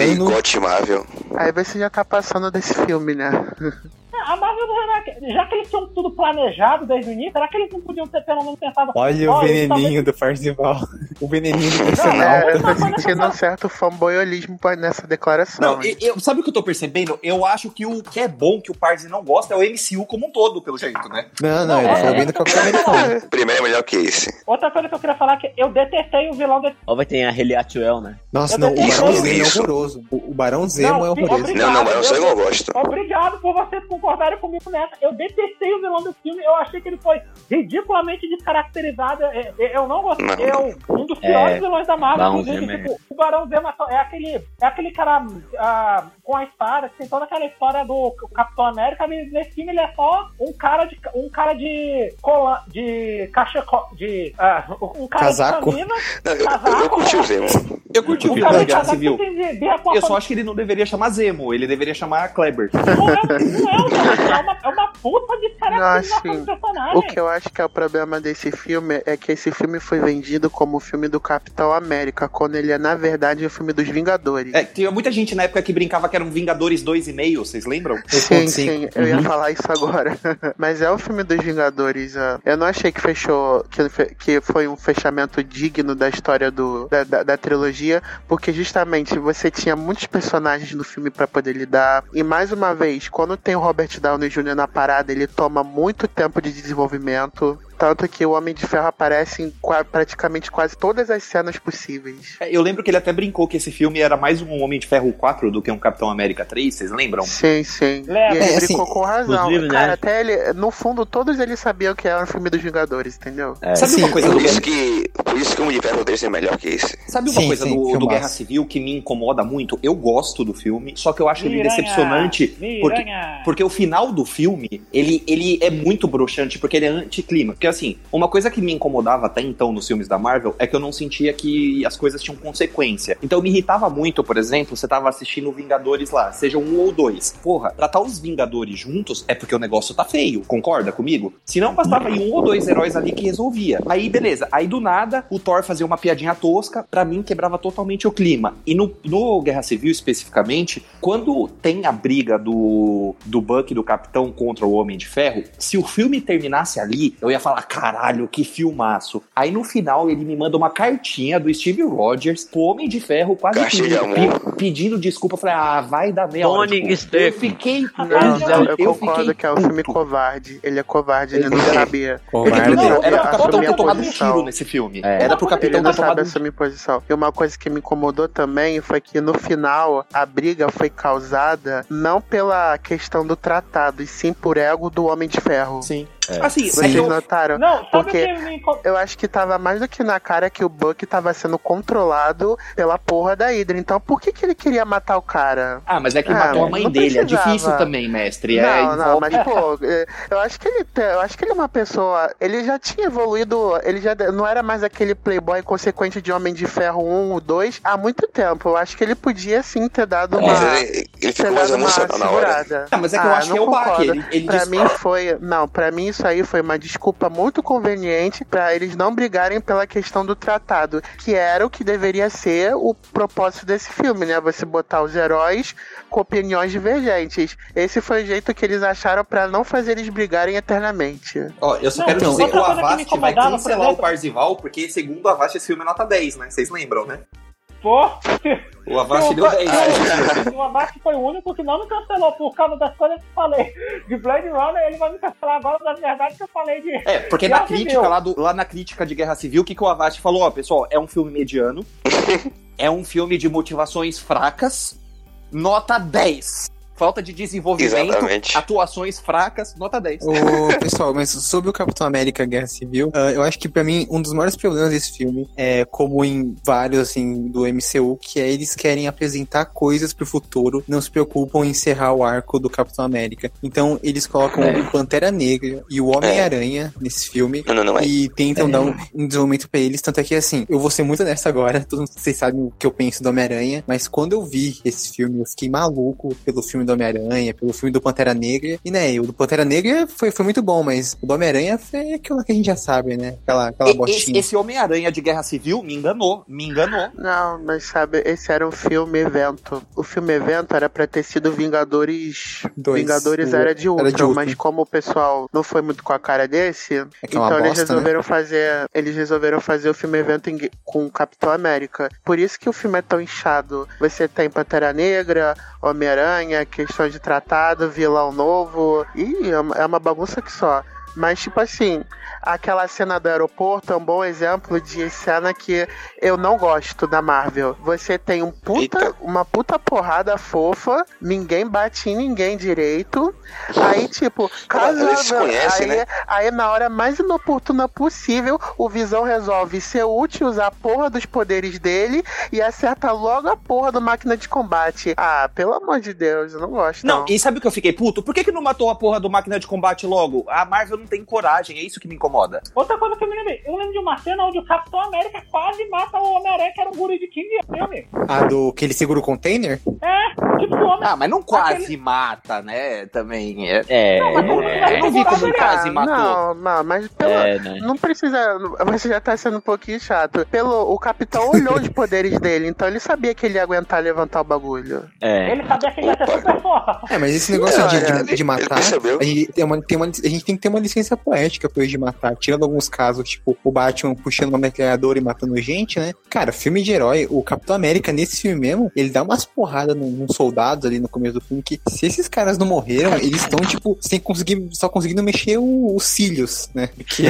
Aí você já tá passando desse filme, né? A Marvel, já- já que eles tinham tudo planejado desde o início, será que eles não podiam ter pelo menos pensado... Olha o "Ó, isso veneninho do Parzival. O veneninho do É, personal. eu tô sentindo um certo fanboyolismo nessa declaração. Não, eu, eu- sabe o que eu tô percebendo? Eu acho que o que é bom que o Parzi não gosta é o MCU como um todo, pelo jeito, né? Não, não, ele É. falou bem do Capitão Americano. O primeiro é melhor que esse. Outra coisa que eu queria falar é que eu detestei o vilão desse... Ó, vai ter a Atwell, né? Nossa, Eu não, o Barão. Zemo é horroroso. O, o Barão Zemo Não, é horroroso. Não, não, mas eu Eu- não gosto. Obrigado por vocês concordarem comigo nessa. Eu detestei o vilão desse filme. Eu achei que ele foi ridiculamente descaracterizado. É, é, Eu não gostei. Não. Eu, um dos piores É, vilões da Marvel. Barão inclusive, Zemo é- tipo, o Barão Zemo é é aquele, é aquele cara ah, com a espada, que tem toda aquela história do Capitão América. mas Nesse filme ele é só um cara de um cara de cola, de cachecol, de ah, um cara Casaco. de camisa, Não, eu, eu, eu Casaco, curti o Zemo. Eu curti o um cara de casaco Civil. Eu só acho que ele não deveria chamar Zemo, ele deveria chamar Kleber. Não é, não é, Zemo, é uma, é uma puta de caracterização Não, assim, do personagem. O que eu acho que é o problema desse filme é que esse filme foi vendido como o filme do Capitão América, quando ele é, na verdade, o filme dos Vingadores. É, tinha muita gente na época que brincava que que era um Vingadores 2,5, vocês lembram? Sim, 8.5. sim, eu ia Uhum. falar isso agora. Mas é o filme dos Vingadores. ah, Eu não achei que fechou, que, foi um fechamento digno da história do, da, da, da trilogia, porque justamente você tinha muitos personagens no filme pra poder lidar. E mais uma vez, quando tem o Robert Downey Jr. na parada, ele toma muito tempo de desenvolvimento. Tanto que o Homem de Ferro aparece em qua- praticamente quase todas as cenas possíveis. É, Eu lembro que ele até brincou que esse filme era mais um Homem de Ferro 4 do que um Capitão América 3, vocês lembram? Sim, sim. Lembra. E ele É, assim, brincou com razão. né? Cara, até ele, no fundo, todos eles sabiam que era um filme dos Vingadores, entendeu? É. Sabe Sim, uma coisa Por do isso que, por isso que o Homem de Ferro 3 é melhor que esse. Sabe uma Sim, coisa sim, do, do. Guerra Civil que me incomoda muito? Eu gosto do filme, só que eu acho ele Miranha, decepcionante porque, porque o final do filme, ele, ele é muito broxante, porque ele é anticlima. Porque assim, uma coisa que me incomodava até então nos filmes da Marvel é que eu não sentia que as coisas tinham consequência. Então me irritava muito, por exemplo, você tava assistindo Vingadores lá, seja um ou dois. Porra, tratar os Vingadores juntos é porque o negócio tá feio, concorda comigo? Se não bastava ir um ou dois heróis ali que resolvia. Aí beleza, aí do nada o Thor fazia uma piadinha tosca, pra mim quebrava totalmente o clima. E no, no Guerra Civil especificamente, quando tem a briga do, do Buck do Capitão contra o Homem de Ferro, se o filme terminasse ali, eu ia falar, caralho, que filmaço. Aí no final ele me manda uma cartinha do Steve Rogers pro Homem de Ferro, quase pedindo, pedindo desculpa. Eu falei, ah, vai dar meia hora. Tony Tipo, eu Stark. fiquei. Não, Não, eu, eu concordo fiquei que é um filme covarde. Ele é covarde, ele não Ele é. sabia. Covarde. Ele Não, não era pro sabe Capitão assumir ter a tomado um tiro nesse filme. É. Era pro Ele Capitão não ter sabe tomado um assumir posição. E uma coisa que me incomodou também foi que no final a briga foi causada não pela questão do tratado, e sim por ego do Homem de Ferro. Sim. É. Assim, Vocês é eu- notaram? Não, sabe Porque- me Eu acho que tava mais do que na cara que o Buck tava sendo controlado pela porra da Hydra. Então por que, que ele queria matar o cara? Ah, mas é que Ah, matou a mãe não dele. É precisava. difícil também, mestre. É, não, não, envolve- mas pô, é, eu acho que ele, eu acho que ele é uma pessoa, ele já tinha evoluído, ele já não era mais aquele playboy consequente de Homem de Ferro 1, 2 há muito tempo. Eu acho que ele podia sim ter dado uma Mas ele, ele ter ficou mais dado uma emocional na hora. segurada. Ah, mas é que eu acho que é não o. Ele, ele Pra diz- mim foi. Não, pra mim isso aí foi uma desculpa muito conveniente pra eles não brigarem pela questão do tratado, que era o que deveria ser o propósito desse filme, né? Você botar os heróis com opiniões divergentes. Esse foi o jeito que eles acharam pra não fazer eles brigarem eternamente. Ó, eu só Não, quero então, dizer que o coisa que Avast vai cancelar o Parzival, porque segundo o Avast esse filme é nota 10, né? Vocês lembram, né? Pô, O Avast o, deu 10. o Abate foi o único que não me cancelou por causa das coisas que eu falei. De Blade Runner, ele vai me cancelar agora das verdades que eu falei de. É, porque Guerra na crítica, Civil. lá, do- lá na crítica de Guerra Civil, o que, que o Avast falou? Ó, pessoal, é um filme mediano, é um filme de motivações fracas, nota 10. Falta de desenvolvimento, Exatamente. atuações fracas, nota 10. Ô, pessoal, mas sobre o Capitão América Guerra Civil, ah, eu acho que pra mim um dos maiores problemas desse filme é como em vários assim do MCU, que é eles querem apresentar coisas pro futuro, não se preocupam em encerrar o arco do Capitão América. Então eles colocam É. o Pantera Negra e o Homem-Aranha nesse filme. Não, não, não é. E tentam dar um, um desenvolvimento pra eles, tanto é que assim, eu vou ser muito honesto agora, todos vocês sabem o que eu penso do Homem-Aranha, mas quando eu vi esse filme, eu fiquei maluco pelo filme do Homem-Aranha, pelo filme do Pantera Negra, e né, o do Pantera Negra foi, foi muito bom, mas o do Homem-Aranha foi aquilo que a gente já sabe, né, aquela, aquela E- Esse, botinha. esse Homem-Aranha de Guerra Civil me enganou, me enganou. Não, mas sabe, esse era um filme evento. O filme evento era pra ter sido Vingadores. Dois. Vingadores O- Era de Ultron, Era de Ultron. mas como o pessoal não foi muito com a cara desse, É é então eles bosta, né? resolveram fazer. Eles resolveram fazer o filme evento em- com o Capitão América. Por isso que o filme é tão inchado. Você tem Pantera Negra, Homem-Aranha, questão de tratado, vilão novo. E é é uma bagunça que só. Mas, tipo assim, aquela cena do aeroporto é um bom exemplo de cena que eu não gosto da Marvel. Você tem um puta, Eita. uma puta porrada fofa, ninguém bate em ninguém direito. Aí, tipo, caso. Aí, né? aí, na hora mais inoportuna possível, o Visão resolve ser útil, usar a porra dos poderes dele e acerta logo a porra do máquina de combate. Ah, pelo amor de Deus, eu não gosto. Não, Não, e sabe o que eu fiquei puto? Por que, que não matou a porra do máquina de combate logo? A Marvel não tem coragem, é isso que me incomoda. Outra coisa que eu me lembrei, eu lembro de uma cena onde o Capitão América quase mata o Homem-Aranha, que era um guri de 15 anos, filme. A do que ele segura o container? É, tipo, o Homem Ah, mas não quase mata, né? Também. É, É, Não, mas não- eu não vi como quase Ah, matou. Não, não, mas pelo, é, né? Não precisa. Você já tá sendo um pouquinho chato. Pelo, o capitão olhou os poderes dele, então ele sabia que ele ia aguentar levantar o bagulho. É. Ele sabia que ele ia ter Opa. super força. É, mas esse negócio de, de, de Ele matar, a gente, tem uma, tem uma, a gente tem que ter uma licença poética pra ele de matar. Tirando alguns casos, tipo, o Batman puxando uma metralhadora e matando gente, né? Cara, filme de herói, o Capitão América, nesse filme mesmo, ele dá umas porradas num- nos soldados ali no começo do filme, que se esses caras não morreram, eles estão, tipo, sem conseguir, só conseguindo mexer o- os cílios, né? Porque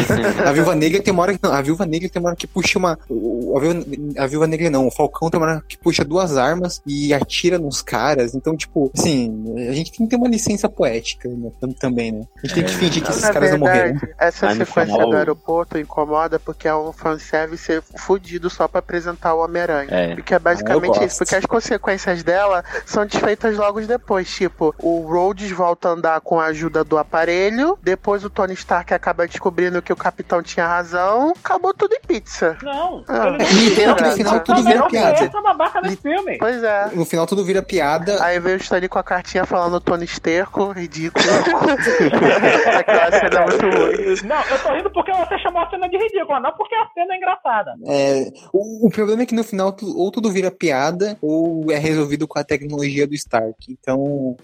a Viúva Negra tem uma hora que. Não, a Viúva Negra tem uma hora que puxa uma. A Viúva, a Viúva Negra não, o Falcão tem uma hora que puxa duas armas e atira nos caras. Então, tipo, assim, a gente tem que ter uma licença poética né, tam- também, né? A gente tem que fingir que esses Na morreram. essa sequência final- do aeroporto incomoda porque é um fanservice fudido só pra apresentar o Homem-Aranha. É. Porque é basicamente Ah, isso, porque as consequências dela são desfeitas logo depois. Tipo, o Rhodes volta a andar com a ajuda do aparelho, depois o Tony Stark acaba descobrindo que o capitão tinha razão, acabou tudo em pizza. Não, Ah, no final não, tudo vira piada. Pois é. No final tudo vira piada. Aí veio o Stanley com a cartinha falando Tony Esterco, ridículo. Aquela cena é muito ruim. Não, eu tô rindo porque você chamou a cena de ridícula, não porque a cena é engraçada. É, o, o problema é que no final tu- ou tudo vira piada ou é resolvido com a tecnologia do Stark. Então,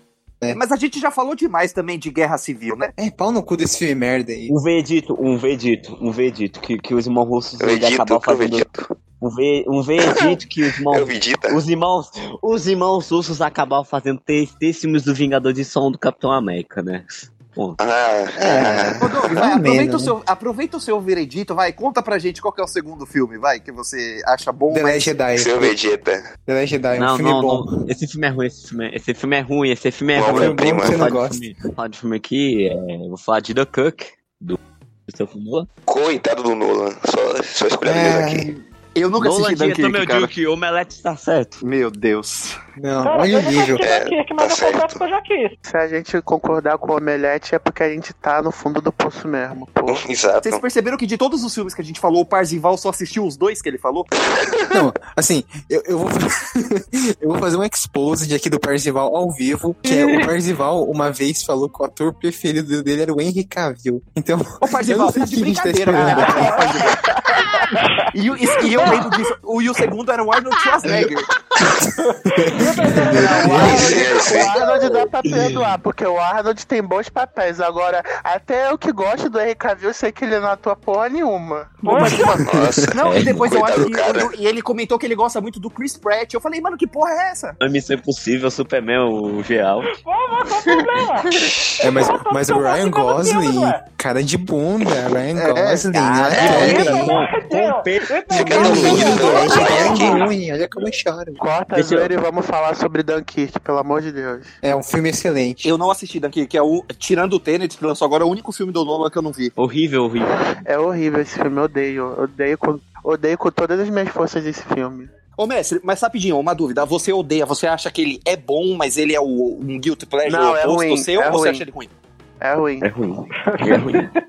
Mas a gente já falou demais também de guerra civil, né? é pau no cu desse filme merda aí. Um vedito, um vedito, um vedito que, que os irmãos russos eu fazendo. edito. Um, ve, um vedito que os irmãos. Edita. Os irmãos, os irmãos russos acabaram fazendo três, três filmes do Vingador de som do Capitão América, né? Ponto. Ah, É. Ô, Doug, vai, Mais ou aproveita, o seu, aproveita o seu veredito, vai, conta pra gente qual que é o segundo filme, vai, que você acha bom, The. Last Jedi. seu Vegeta. The Last Jedi, é um não, filme não, bom. não. Esse filme é ruim, esse filme é, esse filme é ruim, esse filme é Bom, ruim. é prima. Você não Vou falar de gosta. filme- vou falar de filme aqui, é, vou falar de The Cook, do Christopher Nolan. Coitado do Nolan. Só, só escolhendo É, aqui. Eu nunca Nolan assisti Dunkirk, meu cara. Duke, o Omelete está certo. Meu Deus. Não, Cara, olha o nível. É, Dunkirk, mas tá eu confesso certo. que eu já quis. Se a gente concordar com o Omelete é porque a gente tá no fundo do poço mesmo, pô. Exato. Vocês perceberam que de todos os filmes que a gente falou, o Parzival só assistiu os dois que ele falou? Não, assim, eu, eu, vou, eu vou fazer um expose aqui do Parzival ao vivo, que é o Parzival uma vez falou que o ator preferido dele era o Henry Cavill. Então, Ô, Parzival, tá de sei o que a gente tá brincadeira. Parzival. E, o- e- e eu lembro disso. O, e o segundo era o Arnold Schwarzenegger. O Arnold, É, o dá pra perdoar, porque o Arnold tem bons papéis. Agora, até eu que gosto do Henry Cavill, eu sei que ele não atua porra nenhuma. Nossa. Não, e depois eu acho que. cara. E ele comentou que ele gosta muito do Chris Pratt. Eu falei, mano, que porra é essa? A Missão Impossível, Superman, o geral. Pô, mas qual o problema? é, mas, Eu tô- mas eu o tô Ryan acima do Gosling, filme, ué. cara de bunda, Ryan É, Gosling, cara, olha é, ele. Isso, com- Marcelo, com peito. isso é Fica muito no mundo, bom. né? É Aqui. ruim, olha como eu choro. Corta a Deixa eu- zoeira e vamos falar sobre Dunkirk, pelo amor de Deus. É um filme excelente. Eu não assisti que é o. Tirando o Tenet, que lançou agora, é o único filme do Nolan que eu não vi. Horrível, horrível. É horrível esse filme, eu odeio. Odeio com, odeio com todas as minhas forças esse filme. Ô, mestre, mas rapidinho, uma dúvida. Você odeia, você acha que ele é bom, mas ele é o, um guilty pleasure Não, é oposto ruim, seu, é ou você ruim. acha ele ruim? É ruim. É ruim. É ruim.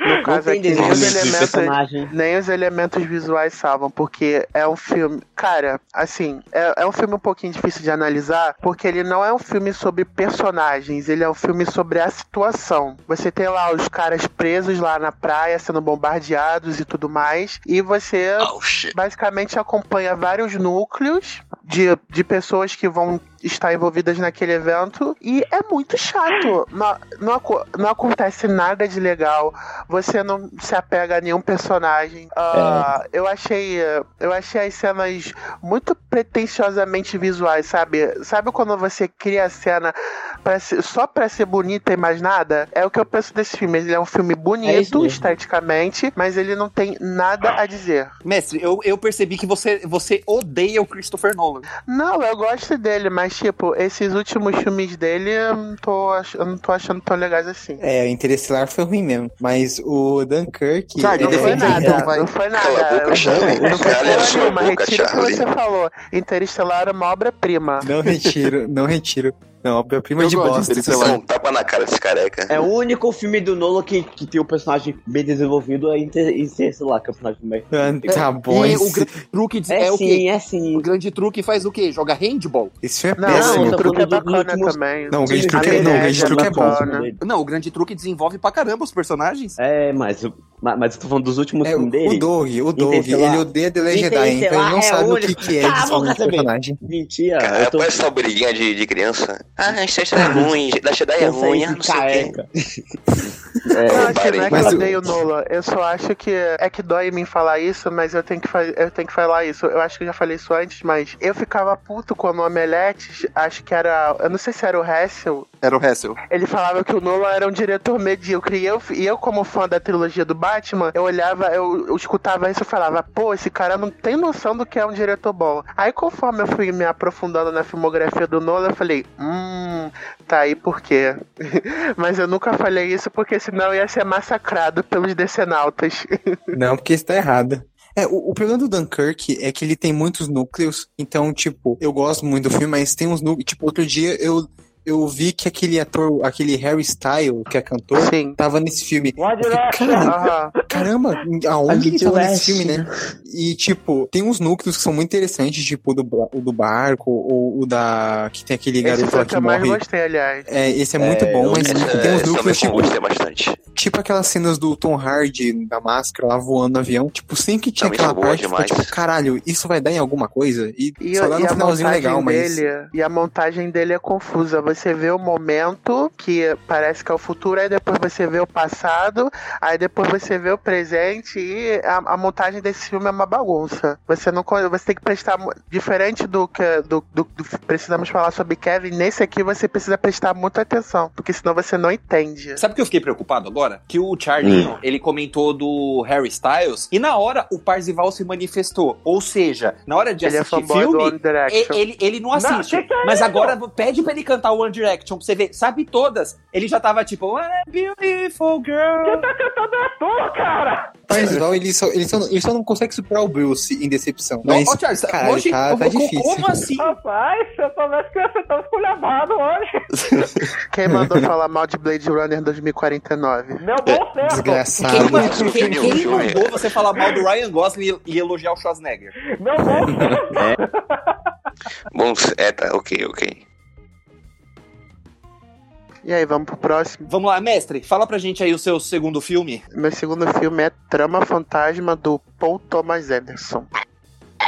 No caso aqui, nem os elementos. Nem os elementos visuais salvam, porque é um filme. Cara, assim, é, é um filme um pouquinho difícil de analisar, porque ele não é um filme sobre personagens, ele é um filme sobre a situação. Você tem lá os caras presos lá na praia, sendo bombardeados e tudo mais, e você Oh, basicamente acompanha vários núcleos de, de pessoas que vão estar envolvidas naquele evento e é muito chato. Não, não, não acontece nada de legal. Você não se apega a nenhum personagem. Ah, Eu achei eu achei as cenas muito pretensiosamente visuais, sabe? Sabe quando você cria a cena pra ser- só pra ser bonita e mais nada? É o que eu penso desse filme. Ele é um filme É bonito mesmo. esteticamente, mas ele não tem nada a dizer. Mestre, eu, eu percebi que você, você odeia o Christopher Nolan. Não, eu gosto dele, mas tipo, esses últimos filmes dele eu não tô, ach- eu não tô achando tão legais assim. É, o Interestelar foi ruim mesmo. Mas o Dunkirk. Charlie, Não ele- foi nada, vai. não foi Cala a nada. boca, Charlie. Não foi Cala nenhuma. Retiro o que você falou. Interestelar é uma obra-prima. Não retiro, não retiro. Não, a prima Eu de gosto bosta. isso sei Dá lá. um tapa na cara desse careca. É o único filme do Nolan que, que tem o personagem bem desenvolvido é ter, em ser, sei lá, que é o personagem meio. Ah, Tá bom, E o grande truque de- É, é, o sim, quê? é sim. O grande truque faz o quê? Joga handball? esse filme é Não, péssimo. o tô truque é bacana também. Não, o grande truque é, não, o grande truque é é bom. Não, o grande truque desenvolve pra caramba os personagens. É, mas, mas, mas eu tô falando dos últimos É, filmes o dele. Doug, o Doug, ele odeia The Last Jedi, então ele não é sabe o que, que é desenvolver um também. personagem. Mentira, Cara, eu tô parece essa briguinha de, de criança. Ah, a Jedi é ruim, da Jedi é ruim, ah, não sei o quê. careca. Não, É, assim, parei. não é que Mas eu odeio o Nola. Eu só acho que é que dói em mim falar isso, mas eu tenho que, fa- eu tenho que falar isso. Eu acho que eu já falei isso antes, mas eu ficava puto quando o Omelete, acho que era. Eu não sei se era o Hessel. Era o Hessel. Ele falava que o Nolan era um diretor medíocre. E eu, e eu, como fã da trilogia do Batman, eu olhava, eu, eu escutava isso e falava, pô, esse cara não tem noção do que é um diretor bom. Aí, conforme eu fui me aprofundando na filmografia do Nolan, eu falei, hum, tá aí por quê? Mas eu nunca falei isso porque senão eu ia ser massacrado pelos decenautas. Não, porque isso tá errado. É, o, o problema do Dunkirk é que ele tem muitos núcleos, então, tipo, eu gosto muito do filme, mas tem uns núcleos. Tipo, outro dia eu, eu vi que aquele ator, aquele Harry Styles, que é cantor, Sim. tava nesse filme. One Direction. Cara, Aham. caramba, aonde tava West. nesse filme, né? E, tipo, tem uns núcleos que são muito interessantes, tipo o do, o do barco, ou o da. que tem aquele garoto lá que que eu morre. gostei, aliás. É, esse é muito É, bom, eu- mas Essa, tem uns também núcleos, tipo, gostei bastante. Tipo aquelas cenas do Tom Hardy da máscara lá voando no avião. Tipo, sempre que tinha Também aquela parte, ficou demais. tipo, caralho, isso vai dar em alguma coisa? E, E, só dá no a finalzinho montagem legal, mas. dele, e a montagem dele é confusa. Você vê o momento que parece que é o futuro, aí depois você vê o passado, aí depois você vê o presente e a, a montagem desse filme é uma bagunça. Você não você tem que prestar diferente do que do, do- do- precisamos falar sobre Kevin, nesse aqui você precisa prestar muita atenção, porque senão você não entende. Sabe o que eu fiquei preocupado agora? Que o Charlinho, ele comentou do Harry Styles e na hora o Parzival se manifestou. Ou seja, na hora de Ele é assistir One filme, Direction. e- ele, ele não assiste. que é mas agora pede pra ele cantar One Direction pra você ver. Sabe todas. Ele já tava tipo, What a beautiful girl. Quem tá cantando é tu, cara! Parzival, ele só, ele, só, ele só não consegue superar o Bruce em decepção. Não, Mas, ó, Charles, cara, hoje, tá, tá como, difícil. como assim? Rapaz, eu soubesse que você tava esculhambado hoje. Quem mandou falar mal de Blade Runner 2049? Meu bom certo. Desgraçado. Quem, mas quem- quem mandou você falar mal do Ryan Gosling e, e elogiar o Schwarzenegger? Meu bom certo. Bom, é, tá, ok, ok. E aí, vamos pro próximo. Vamos lá, mestre, fala pra gente aí o seu segundo filme. Meu segundo filme é Trama Fantasma do Paul Thomas Anderson.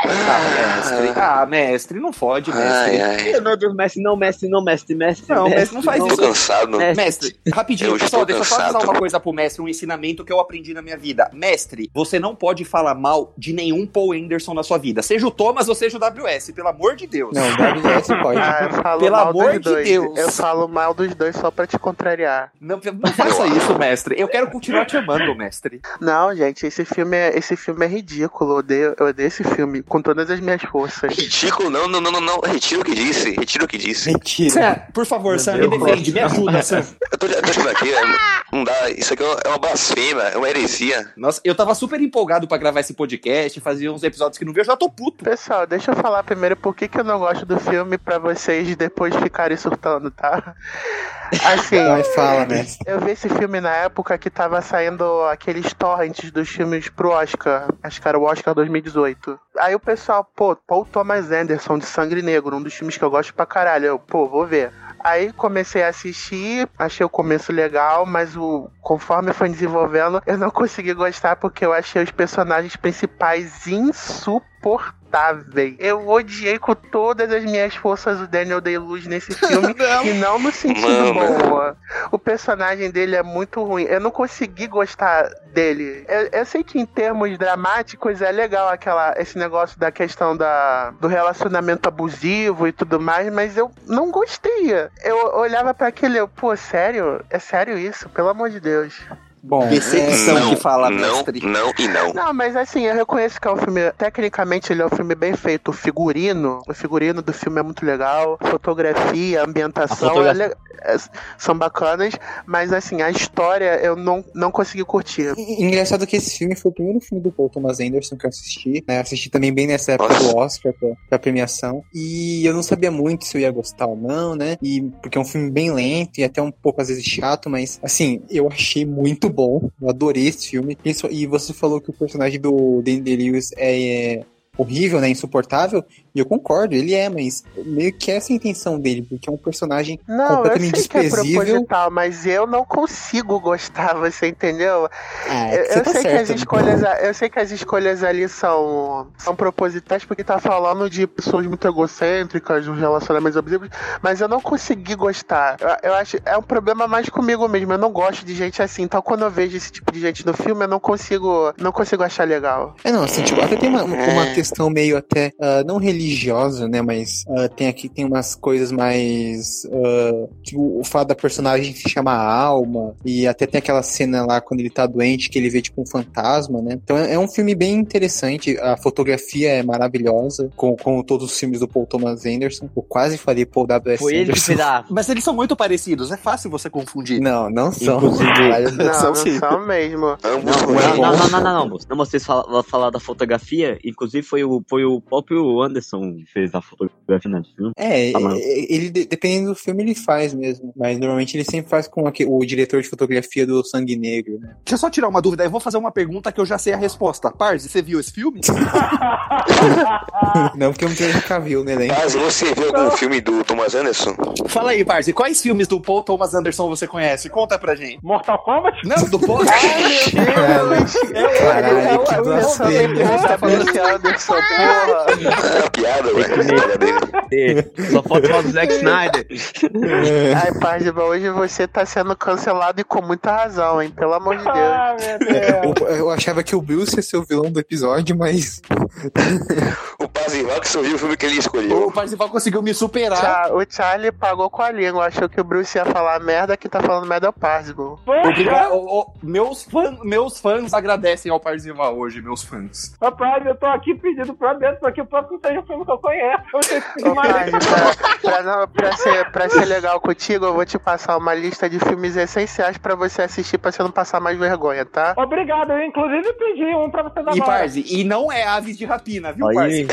Ah, mestre. Ah, mestre, não fode, mestre. Ai, ai. Meu Deus, mestre, não, mestre, não, mestre, mestre. Não, mestre, não faz Tô isso. cansado. Mestre, rapidinho, Eu pessoal, deixa eu só avisar uma coisa pro mestre, um ensinamento que eu aprendi na minha vida. Mestre, você não pode falar mal de nenhum Paul Anderson na sua vida. Seja o Thomas ou seja o WS, pelo amor de Deus. Não, WS pode. Ah, eu falo Pelo mal amor dos de dois. Deus. Eu falo mal dos dois só pra te contrariar. Não, não faça isso, mestre. Eu quero continuar te amando, mestre. Não, gente, esse filme é, esse filme é ridículo. Eu odeio, eu odeio esse filme com todas as minhas forças. Ridículo, não, não, não, não, não. Retiro o que disse. Retiro o que disse. Mentira. Sam, por favor, Sam, me defende, me ajuda, Sam. Eu tô, eu tô achando aqui, é, não dá. Isso aqui é uma- é uma blasfêmia, é uma heresia. Nossa, eu tava super empolgado pra gravar esse podcast, fazia uns episódios que não vi, eu já tô puto. Pessoal, deixa eu falar primeiro por que, que eu não gosto do filme pra vocês depois ficarem surtando, tá? Assim, Vai, fala, mestre. eu vi esse filme na época que tava saindo aqueles torrents dos filmes pro Oscar. Acho que era o Oscar 2018. Aí o pessoal, pô, Paul Thomas Anderson de Sangue Negro, um dos filmes que eu gosto pra caralho. Eu, pô, vou ver. Aí comecei a assistir, achei o começo legal, mas o conforme foi desenvolvendo, eu não consegui gostar porque eu achei os personagens principais insuportáveis. Eu odiei com todas as minhas forças o Daniel Day-Luz nesse filme e não no sentido Mano. boa. O personagem dele é muito ruim. Eu não consegui gostar dele. Eu, eu sei que em termos dramáticos é legal aquela esse negócio da questão da, do relacionamento abusivo e tudo mais, mas eu não gostei. Eu olhava pra aquele, eu, pô, sério? É sério isso? Pelo amor de Deus. Bom, Decepção Não, que fala, não, mestre. não e não. Não, mas assim, eu reconheço que é um filme. Tecnicamente, ele é um filme bem feito. O figurino, o figurino do filme é muito legal. Fotografia, ambientação A fotografia- é é- são bacanas. Mas assim, a história eu não, não consegui curtir. E- Engraçado que esse filme foi o primeiro filme do Paul Thomas Anderson que eu assisti. Né? Assisti também bem nessa época Nossa. do Oscar pra, pra premiação. E eu não sabia muito se eu ia gostar ou não, né? E porque é um filme bem lento e até um pouco às vezes chato, mas assim, eu achei muito bom. Eu adorei esse filme. E você falou que o personagem do Danny Lewis é, é horrível, né? Insuportável. E eu concordo, ele é, mas meio que essa é a intenção dele, porque é um personagem Não, eu completamente sei que é desprezível. proposital, mas eu não consigo gostar, você entendeu? Ah, Eu, você eu tá sei que as escolhas, eu sei que as escolhas ali são, são propositais porque tá falando de pessoas muito egocêntricas, de uns relacionamentos abusivos, mas eu não consegui gostar. Eu, eu acho é um problema mais comigo mesmo. Eu não gosto de gente assim. Então quando eu vejo esse tipo de gente no filme, eu não consigo, não consigo achar legal. É, não, assim, tipo, até tem uma, uma questão meio até, ah, não religiosa, né, mas ah, tem aqui, tem umas coisas mais, ah, tipo, o fato da personagem se chamar Alma, e até tem aquela cena lá quando ele tá doente, que ele vê, tipo, um fantasma, né, então é, é um filme bem interessante, a fotografia é maravilhosa, com, com todos os filmes do Paul Thomas Anderson, eu quase falei Paul W.S. Foi ele que a. Mas eles são muito parecidos, é fácil você confundir. Não, não são. Inclusive- Não, são não são mesmo. Não, não, não, não, não, não, não. Não, vocês falam falar da fotografia, inclusive foi o, foi o próprio Anderson que fez a fotografia né, filme. É, Ah, ele, de- dependendo do filme, ele faz mesmo. Mas normalmente ele sempre faz com aque- o diretor de fotografia do Sangue Negro, né? Deixa eu só tirar uma dúvida, eu vou fazer uma pergunta que eu já sei a resposta. Parzi, você viu esse filme? Não, porque eu não tenho Cavill no elenco. Mas você viu algum filme do Thomas Anderson? Fala aí, Parzi, quais filmes do Paul Thomas Anderson você conhece? Conta pra gente. Mortal Kombat? Não, do Paul... Caralho, que Eu blasfêmia. tá falando que Anderson, porra. É uma piada, velho. Só falta falar do Zack Snyder. Ai, Pardiba, hoje você tá sendo cancelado e com muita razão, hein? Pelo amor de Deus. Ah, meu Deus. Eu, eu achava que o Bruce ia ser o vilão do episódio, mas. O Pazival que sorriu o filme que ele escolheu. O Parzival conseguiu me superar. Tcha- o Charlie pagou com a língua, achou que o Bruce ia falar merda, que tá falando merda é o Parzival. Obrigado. Meus, fã, meus fãs agradecem ao Parzival hoje, meus fãs. Rapaz, eu tô aqui pedindo pra dentro pra que o próximo seja um filme que eu conheço. Eu. Parzival, pra, não- pra ser, pra ser legal contigo, eu vou te passar uma lista de filmes essenciais pra você assistir pra você não passar mais vergonha, tá? Obrigado, eu inclusive pedi um pra vocês E agora. Parzi, e não é aves de rapina, viu, Parzi?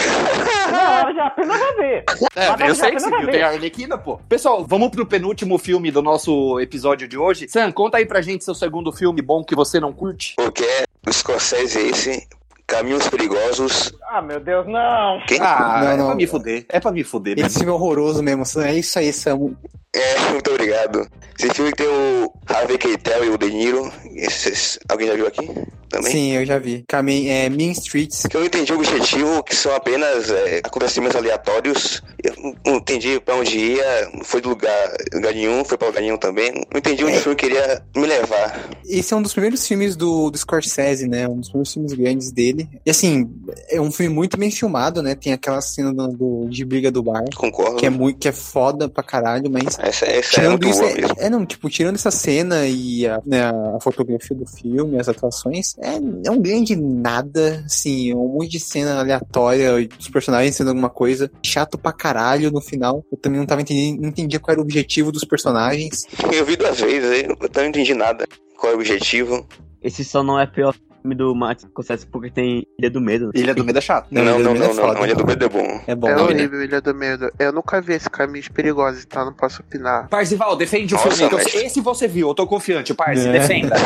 Não, eu já apenas vi. É, que já viu, vi. tem a Arlequina, pô. Pessoal, vamos pro penúltimo filme do nosso episódio de hoje. Sam, conta aí pra gente seu segundo filme bom que você não curte. Porque é o Scorsese esse, Caminhos Perigosos. Ah, meu Deus, não. Quem? Ah, Não, é não. pra me fuder. É pra me fuder, né? Esse filme é horroroso mesmo. É isso aí, Sam. É, muito obrigado. Esse filme tem o Harvey Keitel e o De Niro. Esses, alguém já viu aqui? Também? Sim, eu já vi. Caminho, é, Mean Streets. Que eu não entendi o objetivo, que são apenas é, acontecimentos aleatórios. Eu não- entendi pra onde ia, foi do lugar, lugar nenhum, foi pra lugar nenhum também. Não entendi onde o filme queria me levar. Esse é um dos primeiros filmes do, do Scorsese, né? Um dos primeiros filmes grandes dele. E assim, é um filme muito bem filmado, né? Tem aquela cena do, do- de briga do bar, Concordo. que é muito, que é foda pra caralho, mas Essa, essa é tirando muito isso, é, é, não, tipo, tirando essa cena e a, né, a fotografia do filme, as atuações, é, é um grande nada, assim, é um monte de cena aleatória, dos personagens sendo alguma coisa, chato pra caralho no final. Eu também não tava entendendo, não entendia qual era o objetivo dos personagens. Eu vi duas vezes, aí eu também não entendi nada. Qual é o objetivo? esse só não é pior filme do Martin Scorsese porque tem Ilha do Medo. né? Ilha do Medo é chato. Não, Ilha do não, Medo não, é não, não. Ilha do Medo é bom. É bom, É né? horrível, Ilha do Medo. Eu nunca vi esse Caminhos Perigosos, então não posso opinar. Parzival, defende o filme. Então, esse você viu, eu tô confiante, Parzi, É. defenda.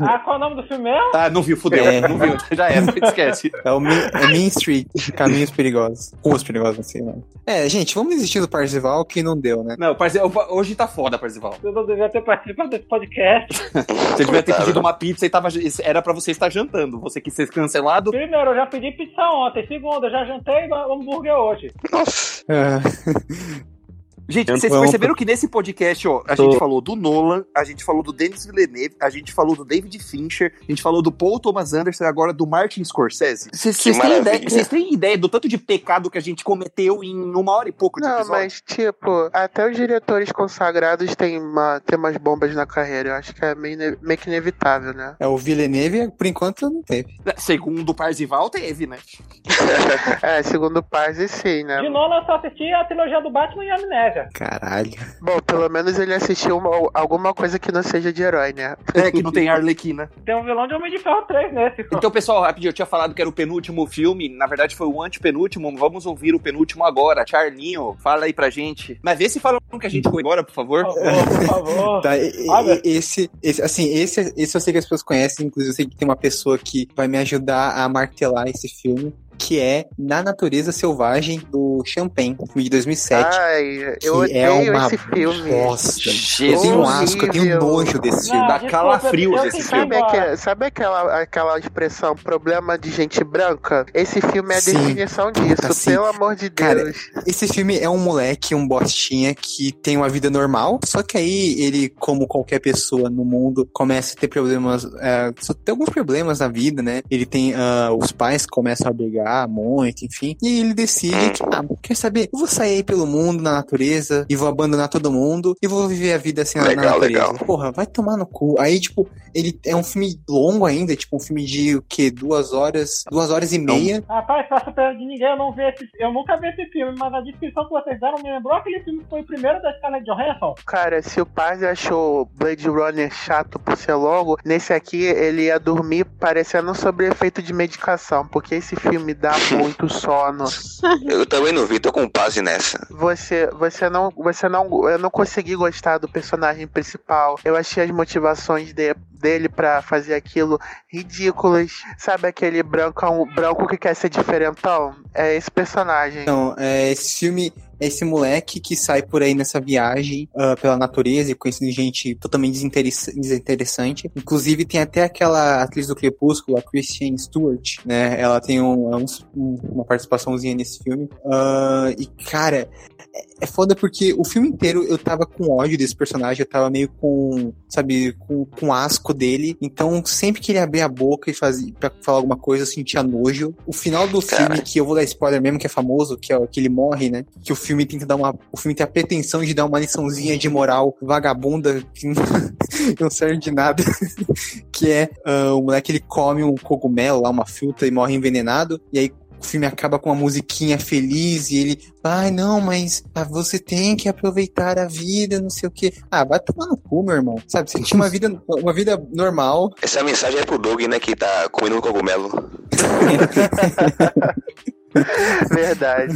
Ah, qual é o nome do filme mesmo? Ah, não viu, fudeu. É. Não viu, já era, esquece. É o Mean, é Mean Street, Caminhos Perigosos. Ruas Perigosas, não sei lá. É, gente, vamos desistir do Parzival, que não deu, né? Não, Parzival, hoje tá foda, Parzival. Eu não devia ter participado desse podcast. Você devia ter pedido uma pizza e tava, era pra você estar jantando. Você quis ser cancelado. Primeiro, eu já pedi pizza ontem. Segundo, eu já jantei hambúrguer hoje. Nossa. Ah, Gente, Eu vocês perceberam que nesse podcast, ó, a Tô- gente falou do Nolan, a gente falou do Denis Villeneuve, a gente falou do David Fincher, a gente falou do Paul Thomas Anderson e agora do Martin Scorsese. Vocês têm, ideia- têm ideia do tanto de pecado que a gente cometeu em uma hora e pouco de Não, episódio? mas tipo, até os diretores consagrados têm, uma, têm umas bombas na carreira. Eu acho que é meio, meio que inevitável, né? É, o Villeneuve, por enquanto, não teve. Segundo o Parzival, teve, né? É, segundo o Parzi, sim, né? De Nolan só assisti a trilogia do Batman e a Amnésia. Caralho. Bom, pelo menos ele assistiu uma- alguma coisa que não seja de herói, né? É, que não tem Arlequina. Tem um vilão de Homem de Ferro 3 nesse. Então, pessoal, rapidinho, eu tinha falado que era o penúltimo filme, na verdade foi o antepenúltimo, vamos ouvir o penúltimo agora. Charlinho, fala aí pra gente. Mas vê se falam que a gente foi agora, por favor. Por favor, por favor. Tá, e- esse, esse, assim, esse, esse eu sei que as pessoas conhecem, inclusive eu sei que tem uma pessoa que vai me ajudar a martelar esse filme, que é Na Natureza Selvagem, do Champagne, filme de 2007. Ai, que eu é odeio uma esse filme. bosta. Eu Jesus. tenho um asco, eu tenho nojo desse Não, filme. Dá desculpa, calafrios eu esse filme. Sabe, sabe aquela, aquela expressão problema de gente branca? Esse filme é a Sim. definição disso, Puta, sim. pelo amor de Cara, Deus. Esse filme é um moleque, um bostinha que tem uma vida normal, só que aí ele, como qualquer pessoa no mundo, começa a ter problemas, é, só tem alguns problemas na vida, né? Ele tem, ah, os pais começam a brigar muito, enfim, e ele decide que, ah, quer saber, eu vou sair aí pelo mundo, na natureza, e vou abandonar todo mundo, e vou viver a vida assim na- na Legal, natureza. legal. Porra, vai tomar no cu. Aí, tipo, ele é um filme longo ainda, tipo, um filme de, o quê? Duas horas, duas horas e meia. Rapaz, faço pena de ninguém, eu não vi esse, eu nunca vi esse filme, mas a descrição que vocês deram me lembrou aquele filme que foi o primeiro da Scarlett Johansson. Cara, se o Parzi achou Blade Runner chato por ser longo, nesse aqui ele ia dormir parecendo sobre efeito de medicação, porque esse filme dá muito sono. Eu também não vi, tô com paz nessa. Você, você não, você não, eu não consegui gostar do personagem principal. Eu achei as motivações de- dele pra fazer aquilo ridículas. Sabe aquele branco, branco que quer ser diferentão? É esse personagem. Então, é, esse filme é esse moleque que sai por aí nessa viagem ah, pela natureza e conhecendo gente totalmente desinteress- desinteressante. Inclusive, tem até aquela atriz do Crepúsculo, a Christian Stewart, né? Ela tem um- um- um- uma participaçãozinha nesse filme. Ah, e, cara, é- é foda porque o filme inteiro eu tava com ódio desse personagem, eu tava meio com, sabe, com, com asco dele. Então, sempre que ele abria a boca e fazia pra falar alguma coisa, eu sentia nojo. O final do Cara. filme, que eu vou dar spoiler mesmo, que é famoso, que é que ele morre, né? Que o filme tenta dar uma. O filme tem a pretensão de dar uma liçãozinha de moral vagabunda que não, serve de nada. que é ah, o moleque ele come um cogumelo lá, uma fruta, e morre envenenado. E aí o filme acaba com uma musiquinha feliz e ele, ai não, mas ah, você tem que aproveitar a vida, não sei o que. Ah, vai tomar no cu, meu irmão. Sabe, você tinha uma vida, uma vida normal. Essa mensagem é pro Doug, né, que tá comendo um cogumelo. Verdade.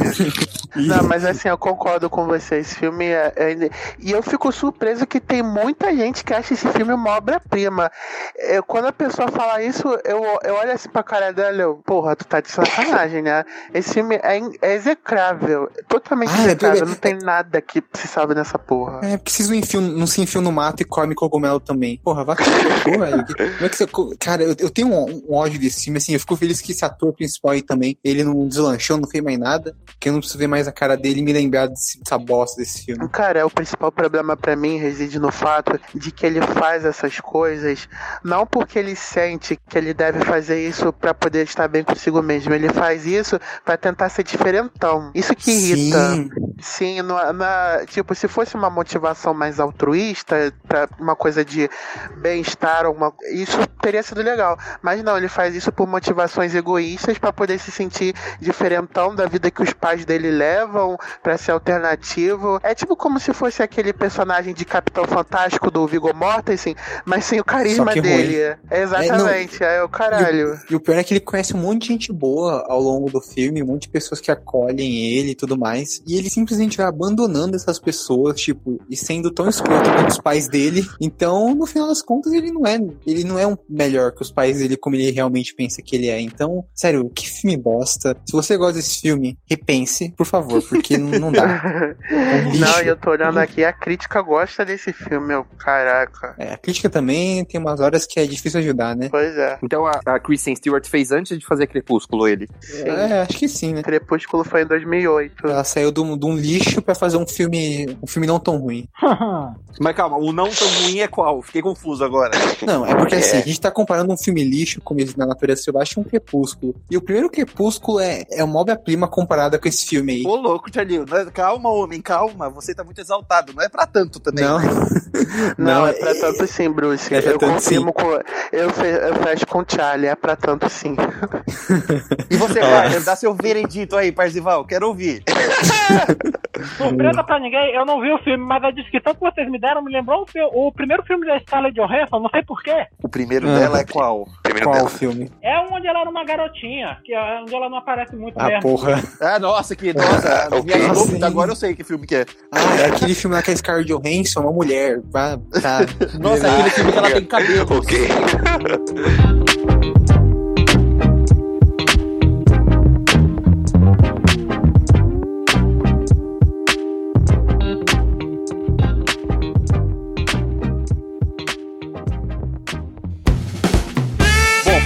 Não, mas assim, eu concordo com você. Esse filme é, é- E eu fico surpreso que tem muita gente que acha esse filme uma obra-prima. Eu- Quando a pessoa fala isso, eu, eu olho assim pra cara dela e eu, porra, tu tá de sacanagem, né? Esse filme é, in- é execrável. Totalmente Ah, é execrável. tudo- Não tem nada que se salve nessa porra. É, porque vocês não, se enfiam no mato e comem cogumelo também. Porra, velho. Que- Como é que você. Cara, eu, eu tenho um, um ódio desse filme, assim, eu fico feliz que esse ator principal aí também, ele não deslanchou, não fez mais nada, que eu não preciso ver mais a cara dele e me lembrar desse- dessa bosta desse filme. Cara, o principal problema pra mim reside no fato de que ele faz essas coisas não porque ele sente que ele deve fazer isso pra poder estar bem consigo mesmo. Ele faz isso pra tentar ser diferentão. Isso que irrita. Sim. Sim, na, na- tipo, se fosse uma motivação mais altruísta, pra uma coisa de bem-estar, alguma- isso teria sido legal. Mas não, ele faz isso por motivações egoístas pra poder se sentir diferentão da vida que os pais dele levam, pra ser alternativo. É tipo como se fosse aquele personagem de Capitão Fantástico do Viggo Mortensen, mas sem o carisma dele. Exatamente, é, o caralho. E o pior é que ele conhece um monte de gente boa ao longo do filme, um monte de pessoas que acolhem ele e tudo mais. E ele simplesmente vai abandonando essas pessoas, tipo, e sendo tão escroto quanto os pais dele. Então, no final das contas, ele não é. Ele não é um melhor que os pais dele como ele realmente pensa que ele é. Então, sério, que filme bosta. Se você você gosta desse filme, repense, por favor, porque não, dá. Um. Não, eu tô olhando aqui, a crítica gosta desse filme, meu. Caraca. É, a crítica também tem umas horas que é difícil ajudar, né? Pois é. Então a, a Kristen Stewart fez antes de fazer Crepúsculo ele. É, acho que sim, né? Crepúsculo foi em 2008. Ela saiu de um, de um lixo pra fazer um filme, um filme não tão ruim. Mas calma, o não tão ruim é qual? Fiquei confuso agora. Não, é porque assim, a gente tá comparando um filme lixo, como na natureza selvagem, um crepúsculo. E o primeiro crepúsculo é, é uma obra-prima comparada com esse filme aí. Ô louco, Charlie. não Calma, homem, calma. Você tá muito exaltado. Não é pra tanto também. Não. Não, é pra tanto sim, Bruce. É pra eu tanto confirmo com. Eu, fe, eu fecho com o Charlie, é pra tanto sim. E você, Wagner, dá seu veredito aí, Parzival. Quero ouvir. Surpresa pra ninguém, eu não vi o filme, mas a descrição que vocês me deram me lembrou o, o primeiro filme da Scarlett Johansson, não sei porquê. O primeiro Ah. dela é qual? Primeiro Qual dela. filme? É onde ela era uma garotinha, que é onde ela não aparece muito Ah, mesmo. porra. Ah, nossa, que. Nossa, Ok. minha Nossa, dúvida, agora eu sei que filme que é. Ah, é aquele filme lá que a Scarlett Johansson, uma mulher. Tá. Nossa, é aquele filme que ela tem cabelo. Ok.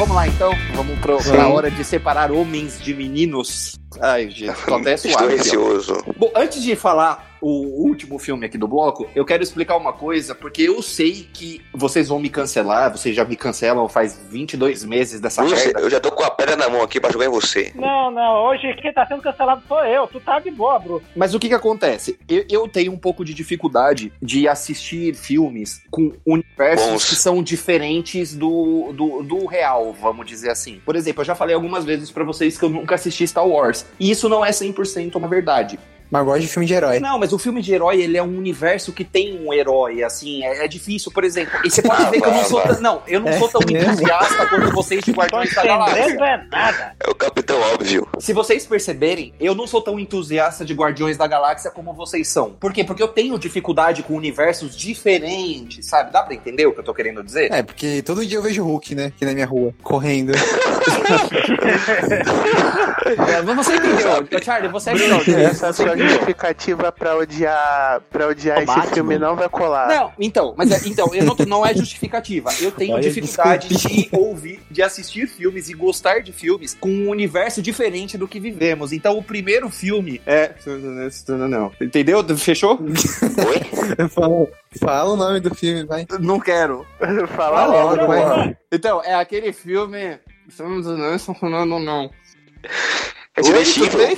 vamos lá então. Vamos Sim. pra hora de separar homens de meninos. Ai, gente, tô até Estou receoso. Bom, antes de falar o último filme aqui do bloco, eu quero explicar uma coisa, porque eu sei que vocês vão me cancelar, vocês já me cancelam faz 22 meses dessa merda. eu já tô com a pedra na mão aqui pra jogar em você. Não, não, hoje quem tá sendo cancelado sou eu. Tu tá de boa, Bruce. Mas o que que acontece? Eu, eu tenho um pouco de dificuldade de assistir filmes com universos Bons. que são diferentes do, do, do real, vamos dizer assim. Por exemplo, eu já falei algumas vezes pra vocês que eu nunca assisti Star Wars. E isso não é 100% uma verdade. Mas gosto de filme de herói. Não, mas o filme de herói, ele é um universo que tem um herói, assim, é, é difícil, por exemplo. E você pode Ah, ver que eu não sou tão. Não, eu não É sou tão mesmo? entusiasta quanto vocês de Tô Guardiões da Galáxia. entendendo é nada. Capitão Óbvio. Se vocês perceberem, eu não sou tão entusiasta de Guardiões da Galáxia como vocês são. Por quê? Porque eu tenho dificuldade com universos diferentes, sabe? Dá pra entender o que eu tô querendo dizer? É, porque todo dia eu vejo o Hulk, né? Aqui na minha rua, correndo. É, mas você entendeu? Charlie, você é melhor. Essa sua justificativa pra odiar, pra odiar O esse Batman. filme não vai colar. Não, então, mas é, então, eu não, não é justificativa. Eu tenho Olha, dificuldade desculpe. de ouvir, de assistir filmes e gostar de filmes com um universo diferente do que vivemos. Então, o primeiro filme é. Não. Entendeu? Fechou? Oi? fala, fala o nome do filme, vai. Não quero. Fala Fala logo, vai. Então, é aquele filme. Não, não, não. Resident Evil.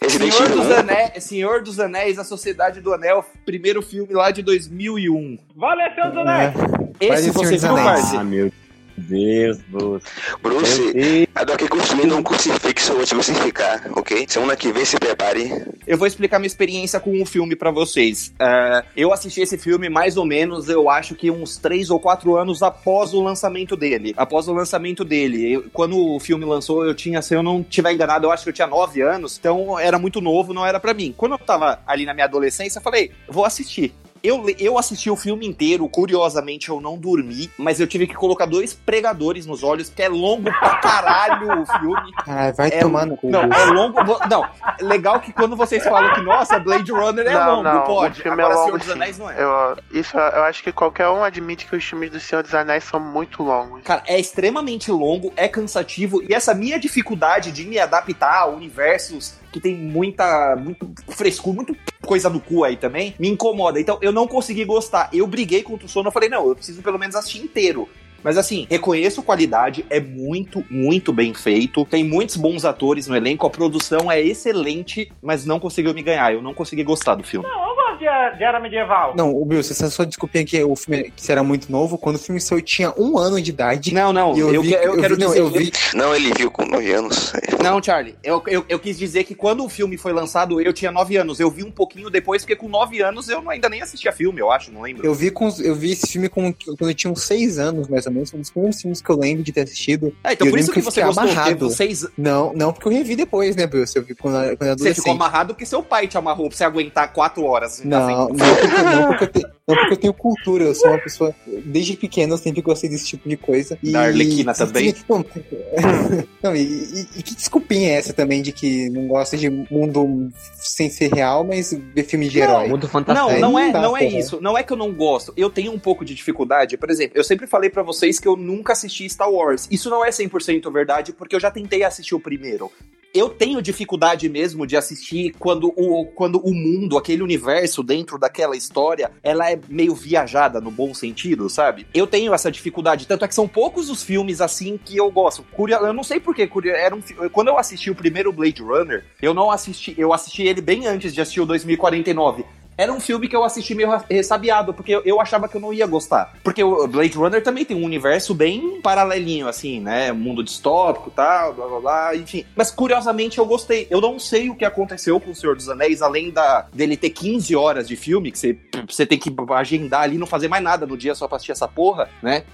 Resident Senhor dos, 1. Anéis, Senhor dos Anéis, A Sociedade do Anel, primeiro filme lá de 2001. Valeu, Senhor dos Anéis. Esse Faz o você Senhor dos viu, Anéis. Parse? Ah, meu Deus, Bruce. Bruce, Meu Deus. eu tô aqui construindo um crucifixo, eu vou te crucificar, ok? Semana que vem se prepare. Eu vou explicar minha experiência com o filme pra vocês. É, eu assisti esse filme mais ou menos, eu acho que uns 3 ou 4 anos após o lançamento dele. Após o lançamento dele. Eu- quando o filme lançou, eu tinha, se eu não tiver enganado, eu acho que eu tinha 9 anos, então era muito novo, não era pra mim. Quando eu tava ali na minha adolescência, eu falei, vou assistir. Eu, eu assisti o filme inteiro, curiosamente eu não dormi, mas eu tive que colocar dois pregadores nos olhos, porque é longo pra caralho o filme. Ah, vai É- tomar no cu. Não, é longo. Não, legal que quando vocês falam que, nossa, Blade Runner é Não, longo, não, pode. o filme Agora, é longo, Senhor dos sim. Anéis não é. Eu, isso, eu acho que qualquer um admite que os filmes do Senhor dos Anéis são muito longos. Cara, é extremamente longo, é cansativo, e essa minha dificuldade de me adaptar a universos que tem muita, muito frescura, muito coisa no cu aí também, me incomoda. Então, eu não consegui gostar. Eu briguei contra o sono, eu falei, não, eu preciso pelo menos assistir inteiro. Mas assim, reconheço qualidade, é muito, muito bem feito. Tem muitos bons atores no elenco, a produção é excelente, mas não conseguiu me ganhar. Eu não consegui gostar do filme. Não, de, de Era Medieval. Não, o Bill, você só desculpinha que o filme que você era muito novo. Quando o filme saiu, eu tinha um ano de idade. Não, não, eu, eu, vi, que- eu eu quero vi, não, dizer. eu vi, Não, ele viu com 9 anos. Não, Charlie, eu, eu, eu quis dizer que quando o filme foi lançado, eu tinha 9 anos. Eu vi um pouquinho depois, porque com 9 anos eu não- ainda nem assistia filme, eu acho, não lembro. eu vi, com, eu vi esse filme com, quando eu tinha uns seis anos, mais ou menos. Foi um dos primeiros filmes que eu lembro de ter assistido. É, então eu por isso que que você gostou, amarrado. vocês, Não, não, porque eu revi depois, né, Bruce? Eu vi quando, eu- quando eu você ficou amarrado porque seu pai te amarrou pra você aguentar 4 horas. Não, não porque, não, porque eu te- não porque eu tenho cultura, eu sou uma pessoa. Desde pequeno eu sempre gostei desse tipo de coisa. E, Da Arlequina também? Não, não, e, e- e que desculpinha é essa também de que não gosta de mundo sem ser real, mas ver filme de herói? Muito fantástico. Não, não é, não é isso. Não é que eu não gosto. Eu tenho um pouco de dificuldade. Por exemplo, eu sempre falei pra vocês que eu nunca assisti Star Wars. Isso não é 100% verdade, porque eu já tentei assistir o primeiro. Eu tenho dificuldade mesmo de assistir quando o, quando o mundo, aquele universo dentro daquela história, ela é meio viajada no bom sentido, sabe? Eu tenho essa dificuldade. Tanto é que são poucos os filmes assim que eu gosto. Curio- Eu não sei porquê. Era um, quando eu assisti o primeiro Blade Runner, eu não assisti. Eu assisti ele bem antes de assistir o 2049 era um filme que eu assisti meio ressabiado, porque eu, achava que eu não ia gostar. Porque o Blade Runner também tem um universo bem paralelinho, assim, né? Mundo distópico tal, blá blá blá, enfim. Mas curiosamente eu gostei. Eu não sei o que aconteceu com o Senhor dos Anéis, além da, dele ter 15 horas de filme, que você, você tem que agendar ali, não fazer mais nada no dia só pra assistir essa porra, né?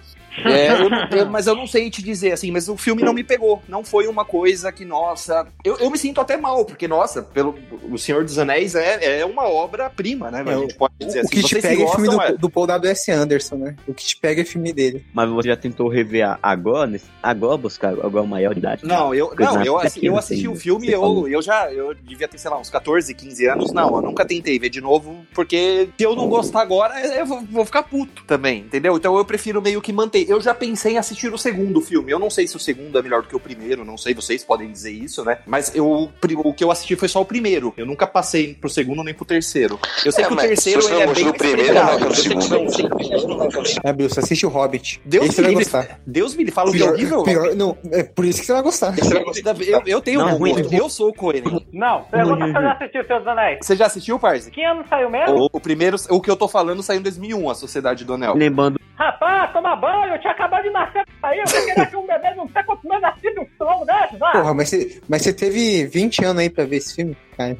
É, eu eu- mas eu não sei te dizer assim, mas o filme não me pegou. Não foi uma coisa que, nossa. Eu, eu me sinto até mal, porque, nossa, pelo, O Senhor dos Anéis é, é uma obra-prima, né? É, a gente pode dizer O assim. que te pega é filme gostam, do, é. do Paul W.S. Anderson, né? O que te pega é filme dele. Mas você já tentou rever a- agora, agora buscar agora maior idade? Não, eu, não, eu, mais assi- eu pequena, assisti o assim, filme, eu, falou. eu já eu devia ter, sei lá, uns 14, 15 anos. Não, eu nunca tentei ver de novo, porque se eu não gostar agora, eu vou, vou ficar puto também, entendeu? Então eu prefiro meio que manter. Eu já pensei em assistir o segundo filme. Eu não sei se o segundo é melhor do que o primeiro, não sei, vocês podem dizer isso, né? Mas eu, o que eu assisti foi só o primeiro. Eu nunca passei pro segundo nem pro terceiro. Eu sei É, que o terceiro se você ele é não bem do primeiro, não que segundo. não, sim. É, Bruce, assiste o Hobbit. Deus Esse você vai me livre. gostar. Deus me fala o que é horrível. pior- não, é por isso que você vai gostar. Eu, eu tenho Não, bom ruim. gosto. Eu sou coerente. Não, pergunta se eu já assisti o Senhor dos Anéis. Você já assistiu, Parse? Que ano saiu mesmo? O, o primeiro, o que eu tô falando saiu em 2001, a Sociedade do Anel. Lembrando, Rapaz, toma banho, eu tinha acabado de nascer aí. Eu queria que um bebê não sei quantos meses assiste um trono desses, ah. Porra, mas você, mas você teve 20 anos aí pra ver esse filme? Cara,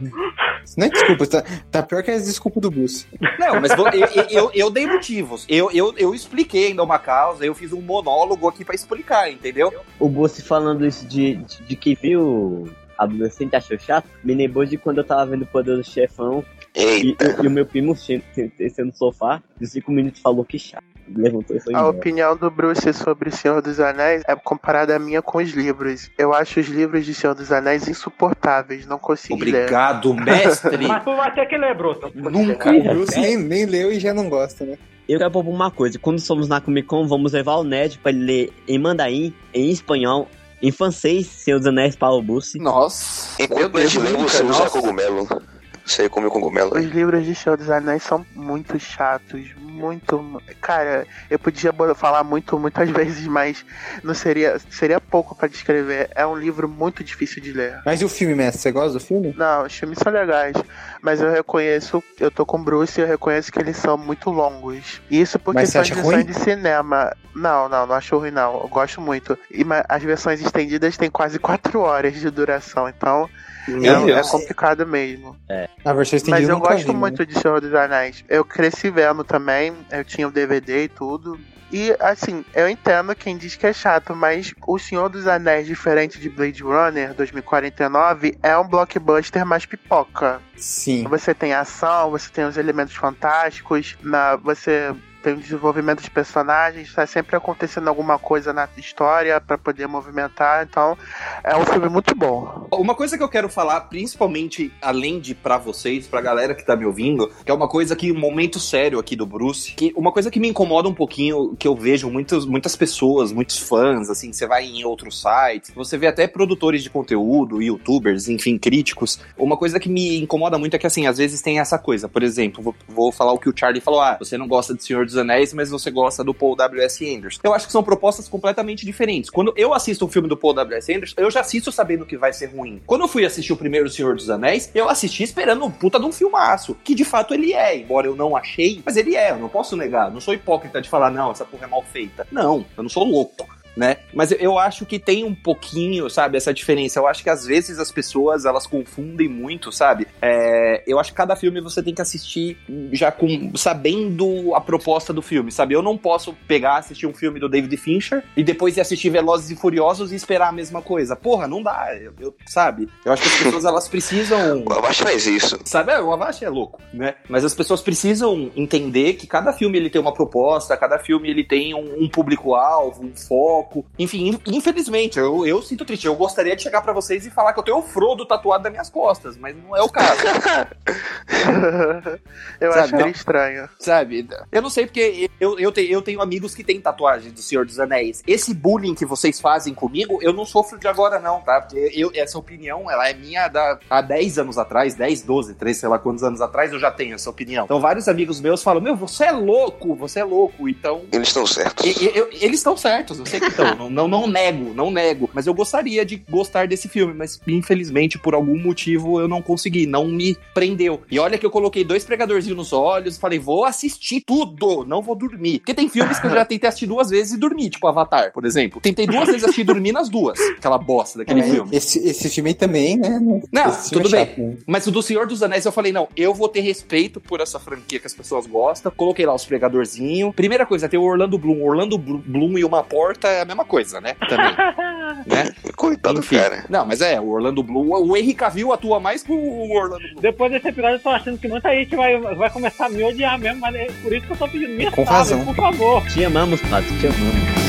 isso não é desculpa, tá, tá pior que as desculpas do Bruce. Não, mas vo- eu, eu, eu- eu dei motivos. Eu, eu, eu expliquei ainda uma causa, eu fiz um monólogo aqui pra explicar, entendeu? o Boce falando isso de, de, de que viu adolescente achou chato, me lembrou de quando eu tava vendo o Poder do Chefão e, Eita. e o meu primo che- se- descendo no sofá, de cinco minutos falou que chato. Levantou e foi A opinião do Bruce sobre Senhor dos Anéis é comparada à minha com os livros. Eu acho os livros de Senhor dos Anéis insuportáveis, não ler. Obrigado, mestre. Mas tu vai ter que ler, Bruto. Nunca. O Bruce nem, nem leu e já não gosta, né? Eu quero propor uma coisa, quando somos na Comic Con, vamos levar o Ned pra ele ler em mandarim, em espanhol, em francês, Senhor dos Anéis para o Busse. Nossa. Meu Deus, nunca, você usa nossa. cogumelo. Você come cogumelo. Os livros de Senhor dos Anéis são muito chatos, muito. Cara, eu podia falar muito, muitas vezes, mas não seria, seria pouco pra descrever. É um livro muito difícil de ler. Mas e o filme, mestre? Você gosta do filme? Não, os filmes são legais, mas eu reconheço, eu tô com o Bruce e eu reconheço que eles são muito longos. Isso porque são edições ruim? de cinema. Não, não, não acho ruim não. Eu gosto muito. E as versões estendidas têm quase 4 horas de duração, então Meu é, é complicado mesmo. A versão estendida Mas eu nunca gosto vi, né? muito de Senhor dos Anéis. Eu cresci vendo também, eu tinha o DVD e tudo. E assim, eu entendo quem diz que é chato, mas o Senhor dos Anéis, diferente de Blade Runner 2049, é um blockbuster mais pipoca. Sim. Você tem ação, você tem os elementos fantásticos, na, você tem o desenvolvimento de personagens, tá sempre acontecendo alguma coisa na história pra poder movimentar, então é um filme muito bom. Uma coisa que eu quero falar, principalmente além de pra vocês, pra galera que tá me ouvindo, que é uma coisa que, um momento sério aqui do Bruce, que uma coisa que me incomoda um pouquinho, que eu vejo muitos, muitas pessoas, muitos fãs, assim, você vai em outros sites, você vê até produtores de conteúdo, youtubers, enfim, críticos. Uma coisa que me incomoda muito é que, assim, às vezes tem essa coisa, por exemplo, vou, vou falar o que o Charlie falou, ah, você não gosta de Senhor dos Anéis, mas você gosta do Paul W.S. Anderson. Eu acho que são propostas completamente diferentes. Quando eu assisto um filme do Paul W.S. Anderson, eu já assisto sabendo que vai ser ruim. Quando eu fui assistir o primeiro Senhor dos Anéis, eu assisti esperando um puta de um filmaço, que de fato ele é, embora eu não achei, mas ele é, eu não posso negar. Eu não sou hipócrita de falar, não, essa porra é mal feita. Não, eu não sou louco. Né? Mas eu, acho que tem um pouquinho, sabe, essa diferença. Eu acho que às vezes as pessoas, elas confundem muito, sabe? É, eu acho que cada filme você tem que assistir já com sabendo a proposta do filme, sabe? Eu não posso pegar, assistir um filme do David Fincher e depois ir assistir Velozes e Furiosos e esperar a mesma coisa. Porra, não dá, eu, eu- sabe? Eu acho que as pessoas, elas precisam... O Avast faz isso. Sabe, é, o Avast é louco, né? Mas as pessoas precisam entender que cada filme ele tem uma proposta, cada filme ele tem um, um público-alvo, um foco. Enfim, in- infelizmente, eu, eu sinto triste. Eu gostaria de chegar pra vocês e falar que eu tenho o Frodo tatuado nas minhas costas, mas não é o caso, eu Sabe, acho não? estranho. sabe? Eu não sei porque eu, eu, te- eu tenho amigos que têm tatuagens do Senhor dos Anéis. Esse bullying que vocês fazem comigo, eu não sofro de agora não, tá? Porque eu, essa opinião, ela é minha da, há 10 anos atrás, 10, 12, 13, sei lá quantos anos atrás, eu já tenho essa opinião. Então vários amigos meus falam, meu, você é louco, você é louco. Então, Eles estão certos. e- eu- eles estão certos, eu sei que estão. não, não, não nego, não nego. Mas eu gostaria de gostar desse filme, mas infelizmente, por algum motivo, eu não consegui, não me prendeu. E olha que eu coloquei dois pregadorzinhos nos olhos, falei, vou assistir tudo, não vou dormir. Porque tem filmes que eu já tentei assistir duas vezes e dormir, tipo Avatar, por exemplo. Tentei duas vezes assistir e dormir nas duas, aquela bosta daquele É, filme. Esse, esse filme também, né? Não, tudo é bem. chato, né? Mas o do Senhor dos Anéis eu falei, não, eu vou ter respeito por essa franquia que as pessoas gostam. Coloquei lá os pregadorzinhos. Primeira coisa, tem o Orlando Bloom. Orlando Bloom e uma porta é a mesma coisa, né? Também. né? Coitado do Enfim. cara. Não, mas é, o Orlando Bloom. O Henry Cavill atua mais que o Orlando Bloom. Depois desse episódio, eu tô achando que muita gente vai, vai começar a me odiar mesmo, mas é por isso que eu tô pedindo minha Com sábio, razão. por favor. Te amamos, Pato, te amamos.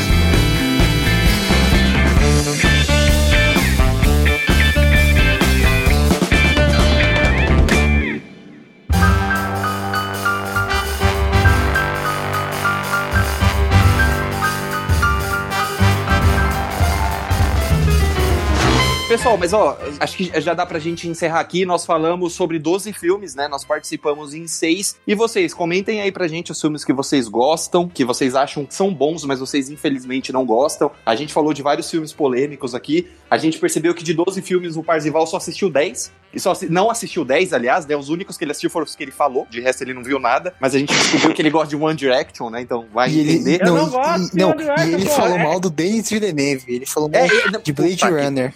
Pessoal, mas ó, acho que já dá pra gente encerrar aqui. Nós falamos sobre 12 filmes, né? Nós participamos em seis. E vocês, comentem aí pra gente os filmes que vocês gostam, que vocês acham que são bons, mas vocês infelizmente não gostam. A gente falou de vários filmes polêmicos aqui. A gente percebeu que de 12 filmes o Parzival só assistiu 10. E só assi- não assistiu 10, aliás, né? Os únicos que ele assistiu foram os que ele falou. De resto, ele não viu nada. Mas a gente descobriu que ele gosta de One Direction, né? Então vai E ele, entender. Eu não, não gosto e, de não, One Direction, e ele pô, falou é- mal do Denis Villeneuve. Ele falou mal É, de Blade puta que-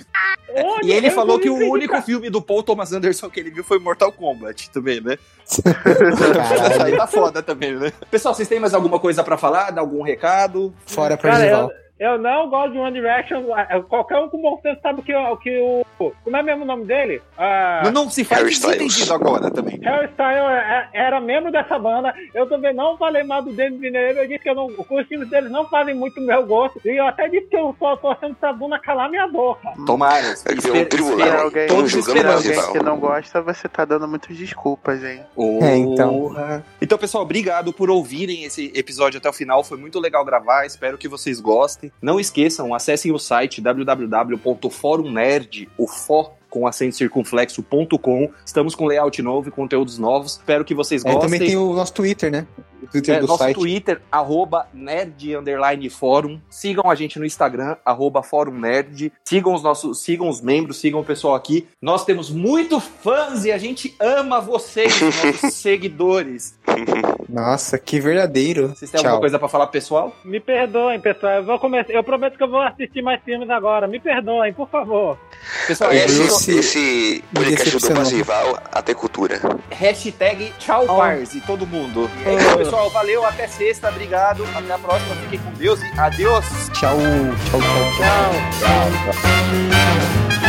Onde E ele falou que o único filme do Paul Thomas Anderson que ele viu foi Mortal Kombat também, né? Aí tá foda também, né? Pessoal, vocês têm mais alguma coisa pra falar? Dar algum recado? Fora Cara, Parzival. eu, eu não gosto de One Direction. Ah, Qualquer um com bom senso sabe que, o- que o. Como é mesmo o nome dele? Ah, Não, não se faz desentendido agora também. Harry Styles é- era membro dessa banda. Eu também não falei mal do Denis Villeneuve. Eu disse que eu não, os filmes deles não fazem muito meu gosto. E eu até disse que eu só tô torcendo pra Duna calar minha boca. Tomara. É que um tribunal. alguém- todos. Parzival. Alguém que não gosta, você tá dando muitas desculpas, hein? É, então. Então, pessoal, obrigado por ouvirem esse episódio até o final. Foi muito legal gravar. Espero que vocês gostem. Não esqueçam, acessem o site www.forumnerd, o for com acento circunflexo.com. Estamos com layout novo e conteúdos novos. Espero que vocês É, gostem. também tem o nosso Twitter, né? O Twitter É, do nosso site. Twitter, arroba nerd underline fórum. Sigam a gente no Instagram, arroba fórum nerd. Sigam os nossos, sigam os membros, sigam o pessoal aqui. Nós temos muito fãs e a gente ama vocês, nossos seguidores. Nossa, que verdadeiro. Vocês têm alguma Tchau. coisa pra falar, pessoal? Me perdoem, pessoal. Eu vou começar. Eu prometo que eu vou assistir mais filmes agora. Me perdoem, por favor. Pessoal, Bruce- Esse, esse podcast até cultura. hashtag tchau Ó. Parzi, todo mundo. É isso, pessoal. Valeu, até sexta, obrigado. Até a próxima, fiquem com Deus e adeus. Tchau, tchau, tchau. Este